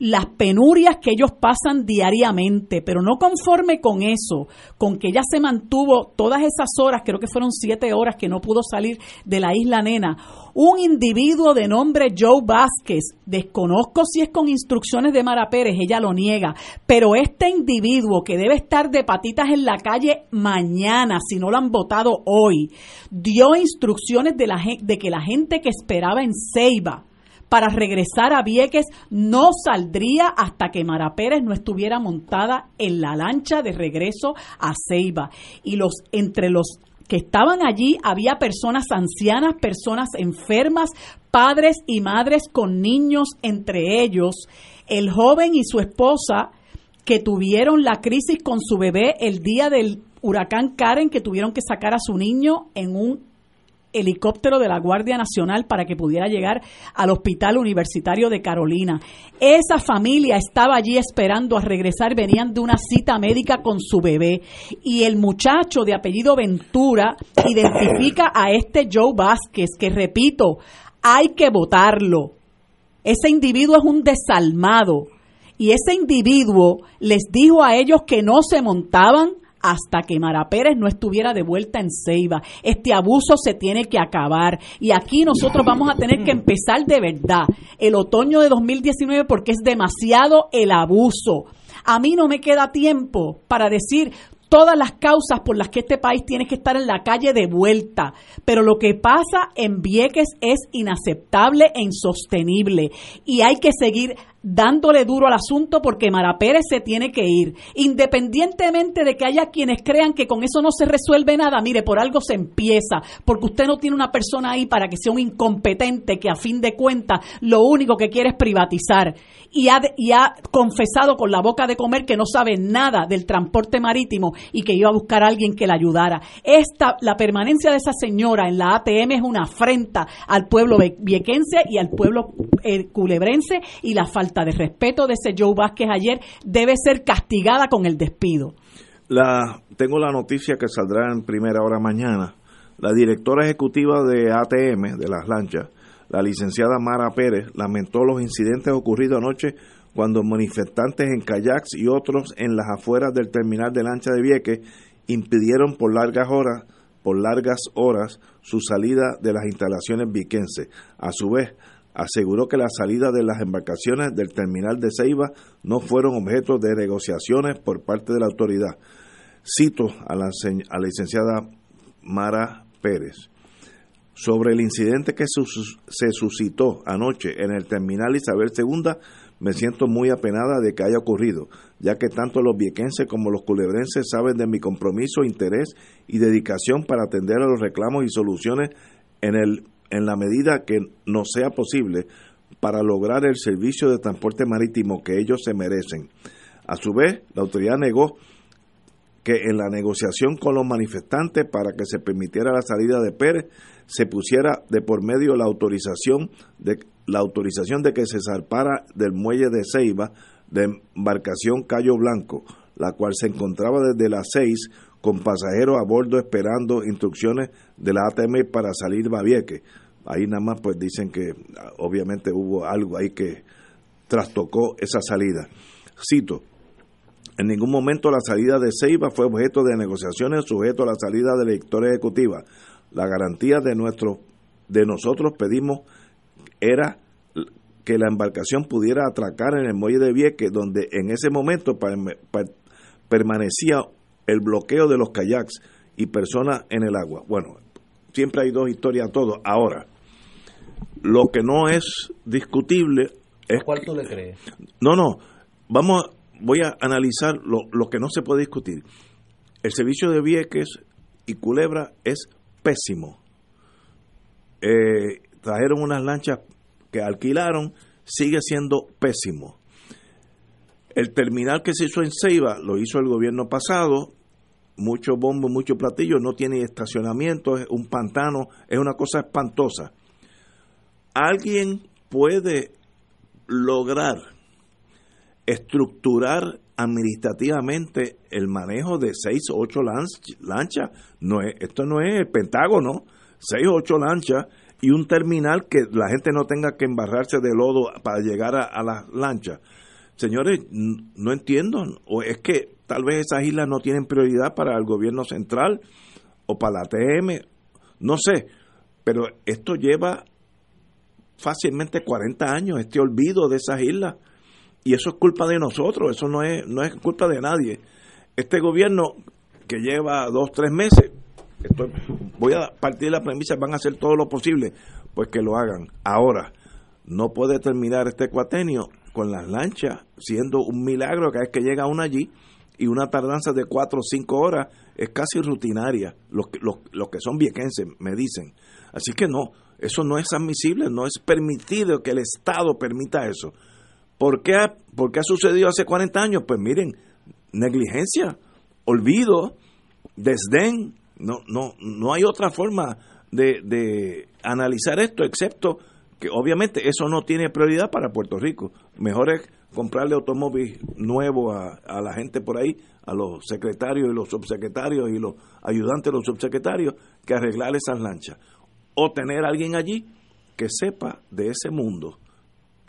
las penurias que ellos pasan diariamente, pero no conforme con eso, con que ella se mantuvo todas esas horas, creo que fueron siete horas que no pudo salir de la isla nena, un individuo de nombre Joe Vázquez, desconozco si es con instrucciones de Mara Pérez, ella lo niega, pero este individuo que debe estar de patitas en la calle mañana, si no lo han votado hoy, dio instrucciones de, la, de que la gente que esperaba en Ceiba, para regresar a Vieques no saldría hasta que Mara Pérez no estuviera montada en la lancha de regreso a Ceiba. Y los entre los que estaban allí había personas ancianas, personas enfermas, padres y madres con niños entre ellos. El joven y su esposa que tuvieron la crisis con su bebé el día del huracán Karen, que tuvieron que sacar a su niño en un helicóptero de la Guardia Nacional para que pudiera llegar al Hospital Universitario de Carolina. Esa familia estaba allí esperando a regresar, venían de una cita médica con su bebé y el muchacho de apellido Ventura identifica a este Joe Vázquez, que repito, hay que votarlo. Ese individuo es un desalmado y ese individuo les dijo a ellos que no se montaban hasta que Mara Pérez no estuviera de vuelta en Ceiba. Este abuso se tiene que acabar y aquí nosotros vamos a tener que empezar de verdad el otoño de 2019 porque es demasiado el abuso. A mí no me queda tiempo para decir todas las causas por las que este país tiene que estar en la calle de vuelta. Pero lo que pasa en Vieques es inaceptable e insostenible y hay que seguir dándole duro al asunto porque Mara Pérez se tiene que ir. Independientemente de que haya quienes crean que con eso no se resuelve nada, mire, por algo se empieza, porque usted no tiene una persona ahí para que sea un incompetente que a fin de cuentas lo único que quiere es privatizar. Y ha, y ha confesado con la boca de comer que no sabe nada del transporte marítimo y que iba a buscar a alguien que la ayudara. Esta, la permanencia de esa señora en la ATM es una afrenta al pueblo viequense y al pueblo eh, culebrense y la falta de respeto de ese Joe Vázquez ayer debe ser castigada con el despido. La, tengo la noticia que saldrá en primera hora mañana. La directora ejecutiva de ATM, de las lanchas, la licenciada Mara Pérez, lamentó los incidentes ocurridos anoche cuando manifestantes en kayaks y otros en las afueras del terminal de lancha de Vieques impidieron por largas horas, por largas horas su salida de las instalaciones viquenses. A su vez, aseguró que la salida de las embarcaciones del terminal de Ceiba no fueron objeto de negociaciones por parte de la autoridad. Cito a la licenciada Mara Pérez. Sobre el incidente que se suscitó anoche en el terminal Isabel II, me siento muy apenada de que haya ocurrido, ya que tanto los viequenses como los culebrenses saben de mi compromiso, interés y dedicación para atender a los reclamos y soluciones en el en la medida que no sea posible para lograr el servicio de transporte marítimo que ellos se merecen. A su vez, la autoridad negó que en la negociación con los manifestantes para que se permitiera la salida de Pérez se pusiera de por medio la autorización de la autorización de que se zarpara del muelle de Ceiba de embarcación Cayo Blanco, la cual se encontraba desde las seis con pasajeros a bordo esperando instrucciones de la ATM para salir Babieque. Ahí nada más pues dicen que obviamente hubo algo ahí que trastocó esa salida. Cito, en ningún momento la salida de Ceiba fue objeto de negociaciones sujeto a la salida de la victoria ejecutiva. La garantía de nuestro de nosotros pedimos era que la embarcación pudiera atracar en el muelle de Vieques, donde en ese momento permanecía el bloqueo de los kayaks y personas en el agua. Bueno, siempre hay dos historias a todo. Ahora, lo que no es discutible es... ¿Cuál tú le crees? No, no, vamos, voy a analizar lo, lo que no se puede discutir. El servicio de Vieques y Culebra es pésimo. Eh, trajeron unas lanchas que alquilaron, sigue siendo pésimo. El terminal que se hizo en Ceiba lo hizo el gobierno pasado, mucho bombo, mucho platillo, no tiene estacionamiento, es un pantano, es una cosa espantosa. ¿Alguien puede lograr estructurar administrativamente el manejo de seis o ocho lanchas? No es, esto no es el Pentágono, seis o ocho lanchas y un terminal que la gente no tenga que embarrarse de lodo para llegar a, a las lanchas. Señores, no entiendo, o es que tal vez esas islas no tienen prioridad para el gobierno central o para la TM, no sé, pero esto lleva fácilmente 40 años, este olvido de esas islas, y eso es culpa de nosotros, eso no es, no es culpa de nadie. Este gobierno que lleva dos, tres meses, voy a partir de la premisa, van a hacer todo lo posible, pues que lo hagan. Ahora, no puede terminar este cuatenio con las lanchas, siendo un milagro cada vez que llega una allí y una tardanza de cuatro o cinco horas es casi rutinaria, los, los, los que son viequenses me dicen. Así que no, eso no es admisible, no es permitido que el Estado permita eso. ¿Por qué, ha, sucedido hace 40 años? Pues miren, negligencia, olvido, desdén, no, no, no hay otra forma de, analizar esto excepto que obviamente eso no tiene prioridad para Puerto Rico. Mejor es comprarle automóvil nuevo a, a, la gente por ahí, a los secretarios y los subsecretarios y los ayudantes de los subsecretarios, que arreglar esas lanchas. O tener a alguien allí que sepa de ese mundo.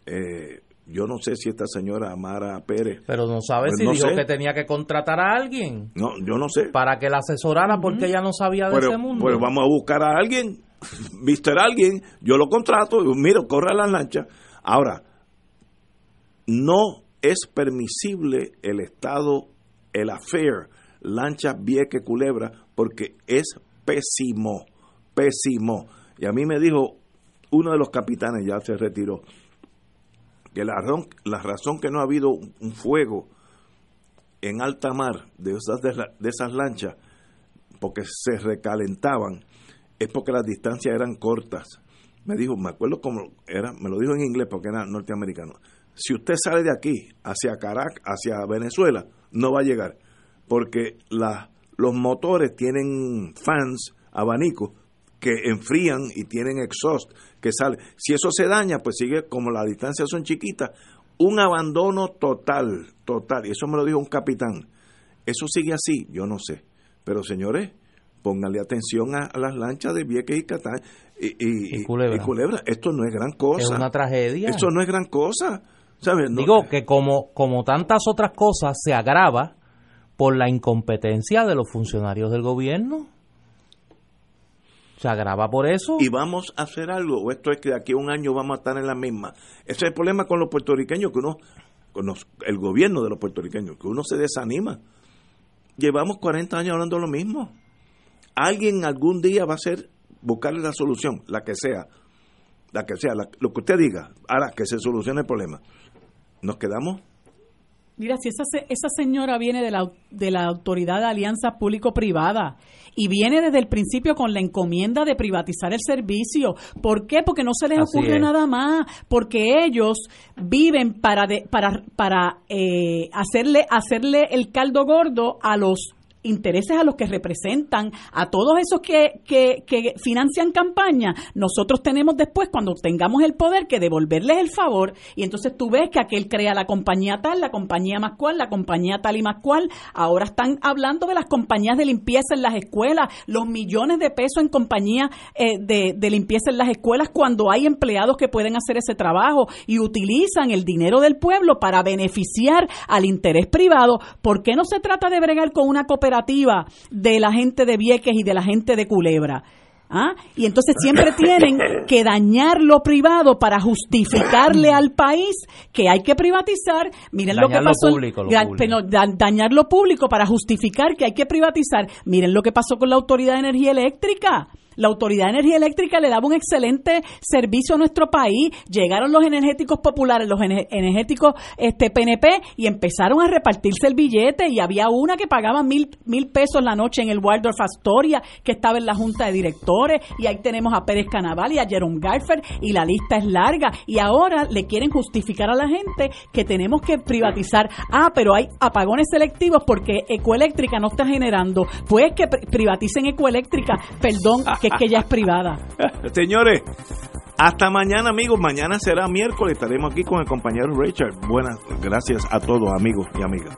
Eh, yo no sé si esta señora Amara Pérez. Pero no sabe Pues si no dijo sé. que tenía que contratar a alguien No, yo no sé. para que la asesorara porque ella no sabía de Pero, ese mundo. pues vamos a buscar a alguien, (laughs) Mister alguien, yo lo contrato, y miro, corre a la lancha. Ahora, no es permisible el estado, el affair, lancha Vieque Culebra, porque es pésimo, pésimo. Y a mí me dijo uno de los capitanes, ya se retiró, que la razón, que no ha habido un fuego en alta mar de esas, de esas lanchas, porque se recalentaban, es porque las distancias eran cortas. Me dijo, me acuerdo cómo era, me lo dijo en inglés porque era norteamericano. Si usted sale de aquí hacia Caracas, hacia Venezuela, no va a llegar, porque los motores tienen fans, abanicos, que enfrían y tienen exhaust que sale. Si eso se daña, pues sigue, como las distancias son chiquitas, un abandono total, total. Y eso me lo dijo un capitán. Eso sigue así, yo no sé. Pero señores, pónganle atención a, a las lanchas de Vieques y Catán y, y- Y Culebra. y Culebra. Esto no es gran cosa. Es una tragedia. Esto no es gran cosa. ¿Sabes? No- Digo que como, como tantas otras cosas se agrava por la incompetencia de los funcionarios del gobierno. Se agrava por eso. y vamos a hacer algo, o esto es que de aquí a un año vamos a estar en la misma. Ese es el problema con los puertorriqueños, que uno, con los- el gobierno de los puertorriqueños, que uno se desanima. Llevamos 40 años hablando lo mismo. Alguien algún día va a hacer, buscarle la solución, la que sea, la que sea, lo que usted diga, hará que se solucione el problema. Nos quedamos Mira, si esa, esa señora viene de la, de la Autoridad de Alianza Público-Privada y viene desde el principio con la encomienda de privatizar el servicio. ¿Por qué? Porque no se les Así ocurre es. nada más. Porque ellos viven para, de- para, para eh, hacerle, hacerle el caldo gordo a los intereses a los que representan, a todos esos que, que, que financian campaña, nosotros tenemos después, cuando tengamos el poder, que devolverles el favor. Y entonces tú ves que aquel crea la compañía tal, la compañía más cual, la compañía tal y más cual. Ahora están hablando de las compañías de limpieza en las escuelas, los millones de pesos en compañías eh, de, de limpieza en las escuelas cuando hay empleados que pueden hacer ese trabajo y utilizan el dinero del pueblo para beneficiar al interés privado. ¿Por qué no se trata de bregar con una cooperativa de la gente de Vieques y de la gente de Culebra? ¿Ah? Y entonces siempre (laughs) tienen que dañar lo privado para justificarle al país que hay que privatizar. Miren lo que Dañar lo pasó. en- público, lo da- público. pero da- dañar lo público para justificar que hay que privatizar. Miren lo que pasó con la Autoridad de Energía Eléctrica. La Autoridad de Energía Eléctrica le daba un excelente servicio a nuestro país. Llegaron los energéticos populares, los ene- energéticos este PNP y empezaron a repartirse el billete y había una que pagaba mil, mil pesos la noche en el Waldorf Astoria, que estaba en la Junta de Directores y ahí tenemos a Pérez Canaval y a Jerome Garfer y la lista es larga y ahora le quieren justificar a la gente que tenemos que privatizar. Ah, pero hay apagones selectivos porque Ecoeléctrica no está generando. Pues que pri- privaticen Ecoeléctrica, perdón, que que ya es privada. (laughs) Señores, hasta mañana, amigos. Mañana será miércoles. Estaremos aquí con el compañero Richard. Buenas gracias a todos, amigos y amigas.